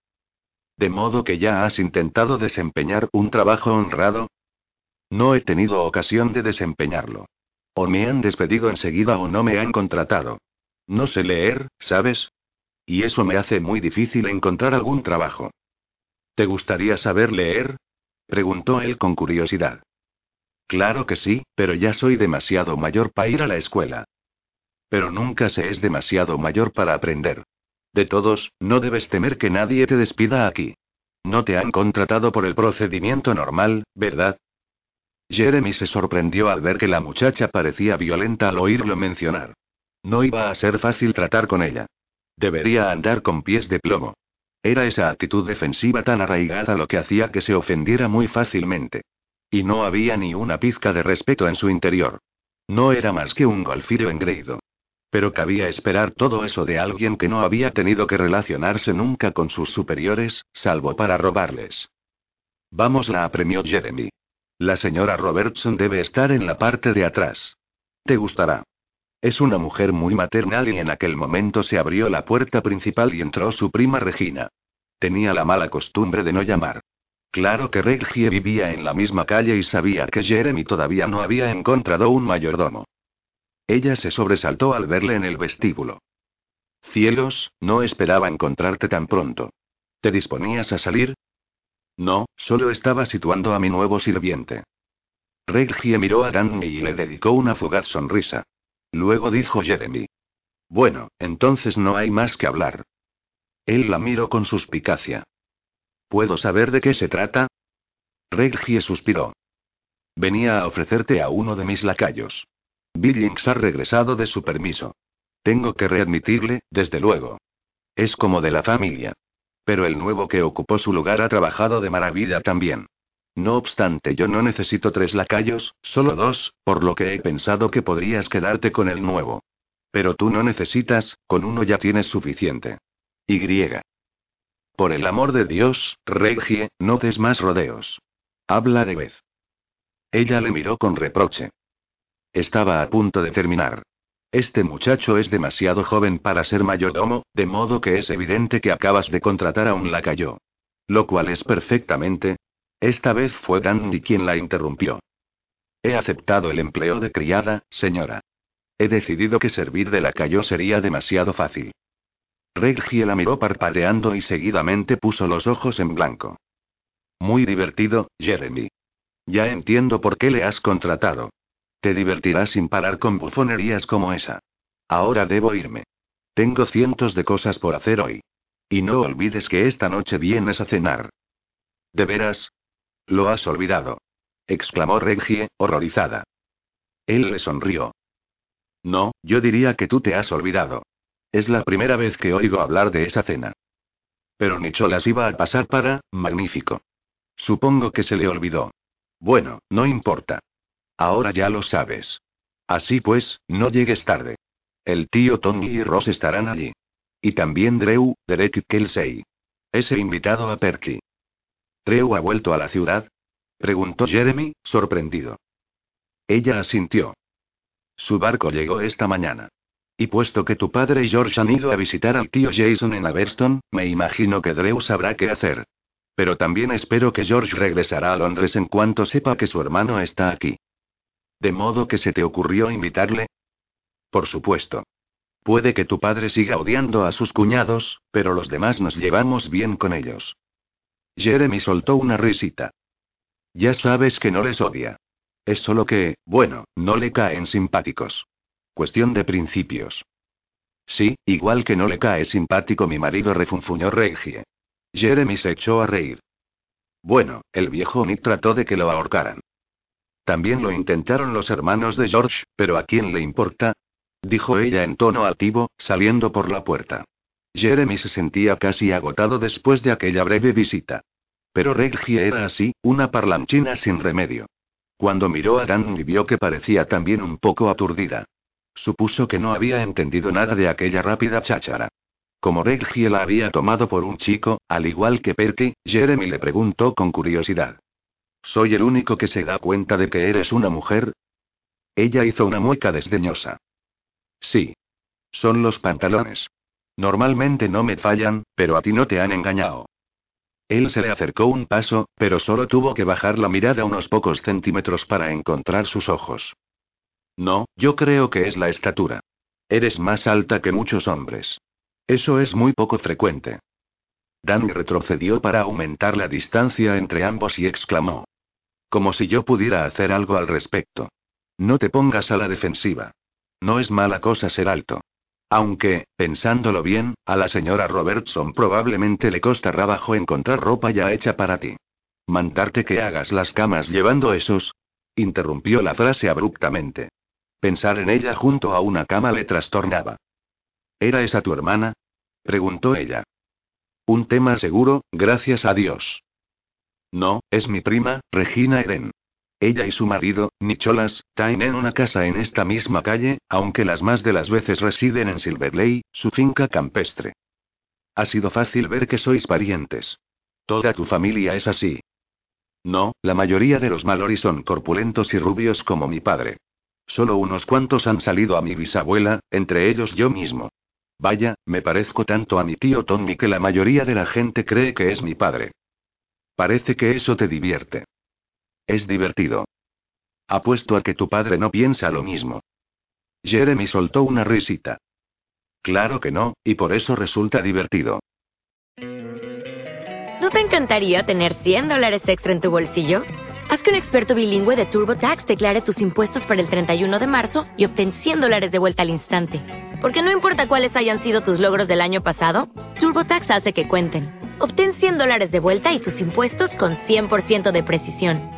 S1: ¿De modo que ya has intentado desempeñar un trabajo honrado? No he tenido ocasión de desempeñarlo. O me han despedido enseguida o no me han contratado. No sé leer, ¿sabes? Y eso me hace muy difícil encontrar algún trabajo. ¿Te gustaría saber leer? Preguntó él con curiosidad. Claro que sí, pero ya soy demasiado mayor para ir a la escuela. Pero nunca se es demasiado mayor para aprender. De todos, no debes temer que nadie te despida aquí. No te han contratado por el procedimiento normal, ¿verdad? Jeremy se sorprendió al ver que la muchacha parecía violenta al oírlo mencionar. No iba a ser fácil tratar con ella. Debería andar con pies de plomo. Era esa actitud defensiva tan arraigada lo que hacía que se ofendiera muy fácilmente. Y no había ni una pizca de respeto en su interior. No era más que un golfiro engreído. Pero cabía esperar todo eso de alguien que no había tenido que relacionarse nunca con sus superiores, salvo para robarles. Vamos, la apremió Jeremy. La señora Robertson debe estar en la parte de atrás. Te gustará. Es una mujer muy maternal y en aquel momento se abrió la puerta principal y entró su prima Regina. Tenía la mala costumbre de no llamar. Claro que Regie vivía en la misma calle y sabía que Jeremy todavía no había encontrado un mayordomo. Ella se sobresaltó al verle en el vestíbulo. Cielos, no esperaba encontrarte tan pronto. ¿Te disponías a salir? No, solo estaba situando a mi nuevo sirviente. Regie miró a Danny y le dedicó una fugaz sonrisa. Luego dijo Jeremy. Bueno, entonces no hay más que hablar. Él la miró con suspicacia. ¿Puedo saber de qué se trata? Reggie suspiró. Venía a ofrecerte a uno de mis lacayos. Billings ha regresado de su permiso. Tengo que readmitirle, desde luego. Es como de la familia. Pero el nuevo que ocupó su lugar ha trabajado de maravilla también. No obstante, yo no necesito tres lacayos, solo dos, por lo que he pensado que podrías quedarte con el nuevo. Pero tú no necesitas, con uno ya tienes suficiente. Y. Por el amor de Dios, Regie, no des más rodeos. Habla de vez. Ella le miró con reproche. Estaba a punto de terminar. Este muchacho es demasiado joven para ser mayordomo, de modo que es evidente que acabas de contratar a un lacayo. Lo cual es perfectamente, esta vez fue Dandy quien la interrumpió. He aceptado el empleo de criada, señora. He decidido que servir de lacayo sería demasiado fácil. Reggie la miró parpadeando y seguidamente puso los ojos en blanco. Muy divertido, Jeremy. Ya entiendo por qué le has contratado. Te divertirás sin parar con bufonerías como esa. Ahora debo irme. Tengo cientos de cosas por hacer hoy. Y no olvides que esta noche vienes a cenar. ¿De veras? Lo has olvidado. exclamó Reggie, horrorizada. Él le sonrió. No, yo diría que tú te has olvidado. Es la primera vez que oigo hablar de esa cena. Pero Nicholas iba a pasar para, magnífico. Supongo que se le olvidó. Bueno, no importa. Ahora ya lo sabes. Así pues, no llegues tarde. El tío Tony y Ross estarán allí. Y también Drew, Derek y Kelsey. Ese invitado a Perky. ¿Drew ha vuelto a la ciudad? Preguntó Jeremy, sorprendido. Ella asintió. Su barco llegó esta mañana. Y puesto que tu padre y George han ido a visitar al tío Jason en Aberston, me imagino que Drew sabrá qué hacer. Pero también espero que George regresará a Londres en cuanto sepa que su hermano está aquí. ¿De modo que se te ocurrió invitarle? Por supuesto. Puede que tu padre siga odiando a sus cuñados, pero los demás nos llevamos bien con ellos. Jeremy soltó una risita. Ya sabes que no les odia. Es solo que, bueno, no le caen simpáticos. Cuestión de principios. Sí, igual que no le cae simpático mi marido, refunfuñó Regie. Jeremy se echó a reír. Bueno, el viejo Nick trató de que lo ahorcaran. También lo intentaron los hermanos de George, pero ¿a quién le importa? dijo ella en tono altivo, saliendo por la puerta. Jeremy se sentía casi agotado después de aquella breve visita. Pero Reggie era así, una parlanchina sin remedio. Cuando miró a Dan y vio que parecía también un poco aturdida. Supuso que no había entendido nada de aquella rápida cháchara. Como Reggie la había tomado por un chico, al igual que Perky, Jeremy le preguntó con curiosidad. ¿Soy el único que se da cuenta de que eres una mujer? Ella hizo una mueca desdeñosa. Sí. Son los pantalones. Normalmente no me fallan, pero a ti no te han engañado. Él se le acercó un paso, pero solo tuvo que bajar la mirada unos pocos centímetros para encontrar sus ojos. No, yo creo que es la estatura. Eres más alta que muchos hombres. Eso es muy poco frecuente. Danny retrocedió para aumentar la distancia entre ambos y exclamó. Como si yo pudiera hacer algo al respecto. No te pongas a la defensiva. No es mala cosa ser alto. Aunque, pensándolo bien, a la señora Robertson probablemente le costará trabajo encontrar ropa ya hecha para ti. Mandarte que hagas las camas llevando esos. Interrumpió la frase abruptamente. Pensar en ella junto a una cama le trastornaba. ¿Era esa tu hermana? preguntó ella. Un tema seguro, gracias a Dios. No, es mi prima, Regina Eren. Ella y su marido, Nicholas, tienen una casa en esta misma calle, aunque las más de las veces residen en Silverley, su finca campestre. Ha sido fácil ver que sois parientes. Toda tu familia es así. No, la mayoría de los Mallory son corpulentos y rubios como mi padre. Solo unos cuantos han salido a mi bisabuela, entre ellos yo mismo. Vaya, me parezco tanto a mi tío Tommy que la mayoría de la gente cree que es mi padre. Parece que eso te divierte. Es divertido. Apuesto a que tu padre no piensa lo mismo. Jeremy soltó una risita. Claro que no, y por eso resulta divertido.
S2: ¿No te encantaría tener 100 dólares extra en tu bolsillo? Haz que un experto bilingüe de TurboTax declare tus impuestos para el 31 de marzo y obtén 100 dólares de vuelta al instante. Porque no importa cuáles hayan sido tus logros del año pasado, TurboTax hace que cuenten. Obtén 100 dólares de vuelta y tus impuestos con 100% de precisión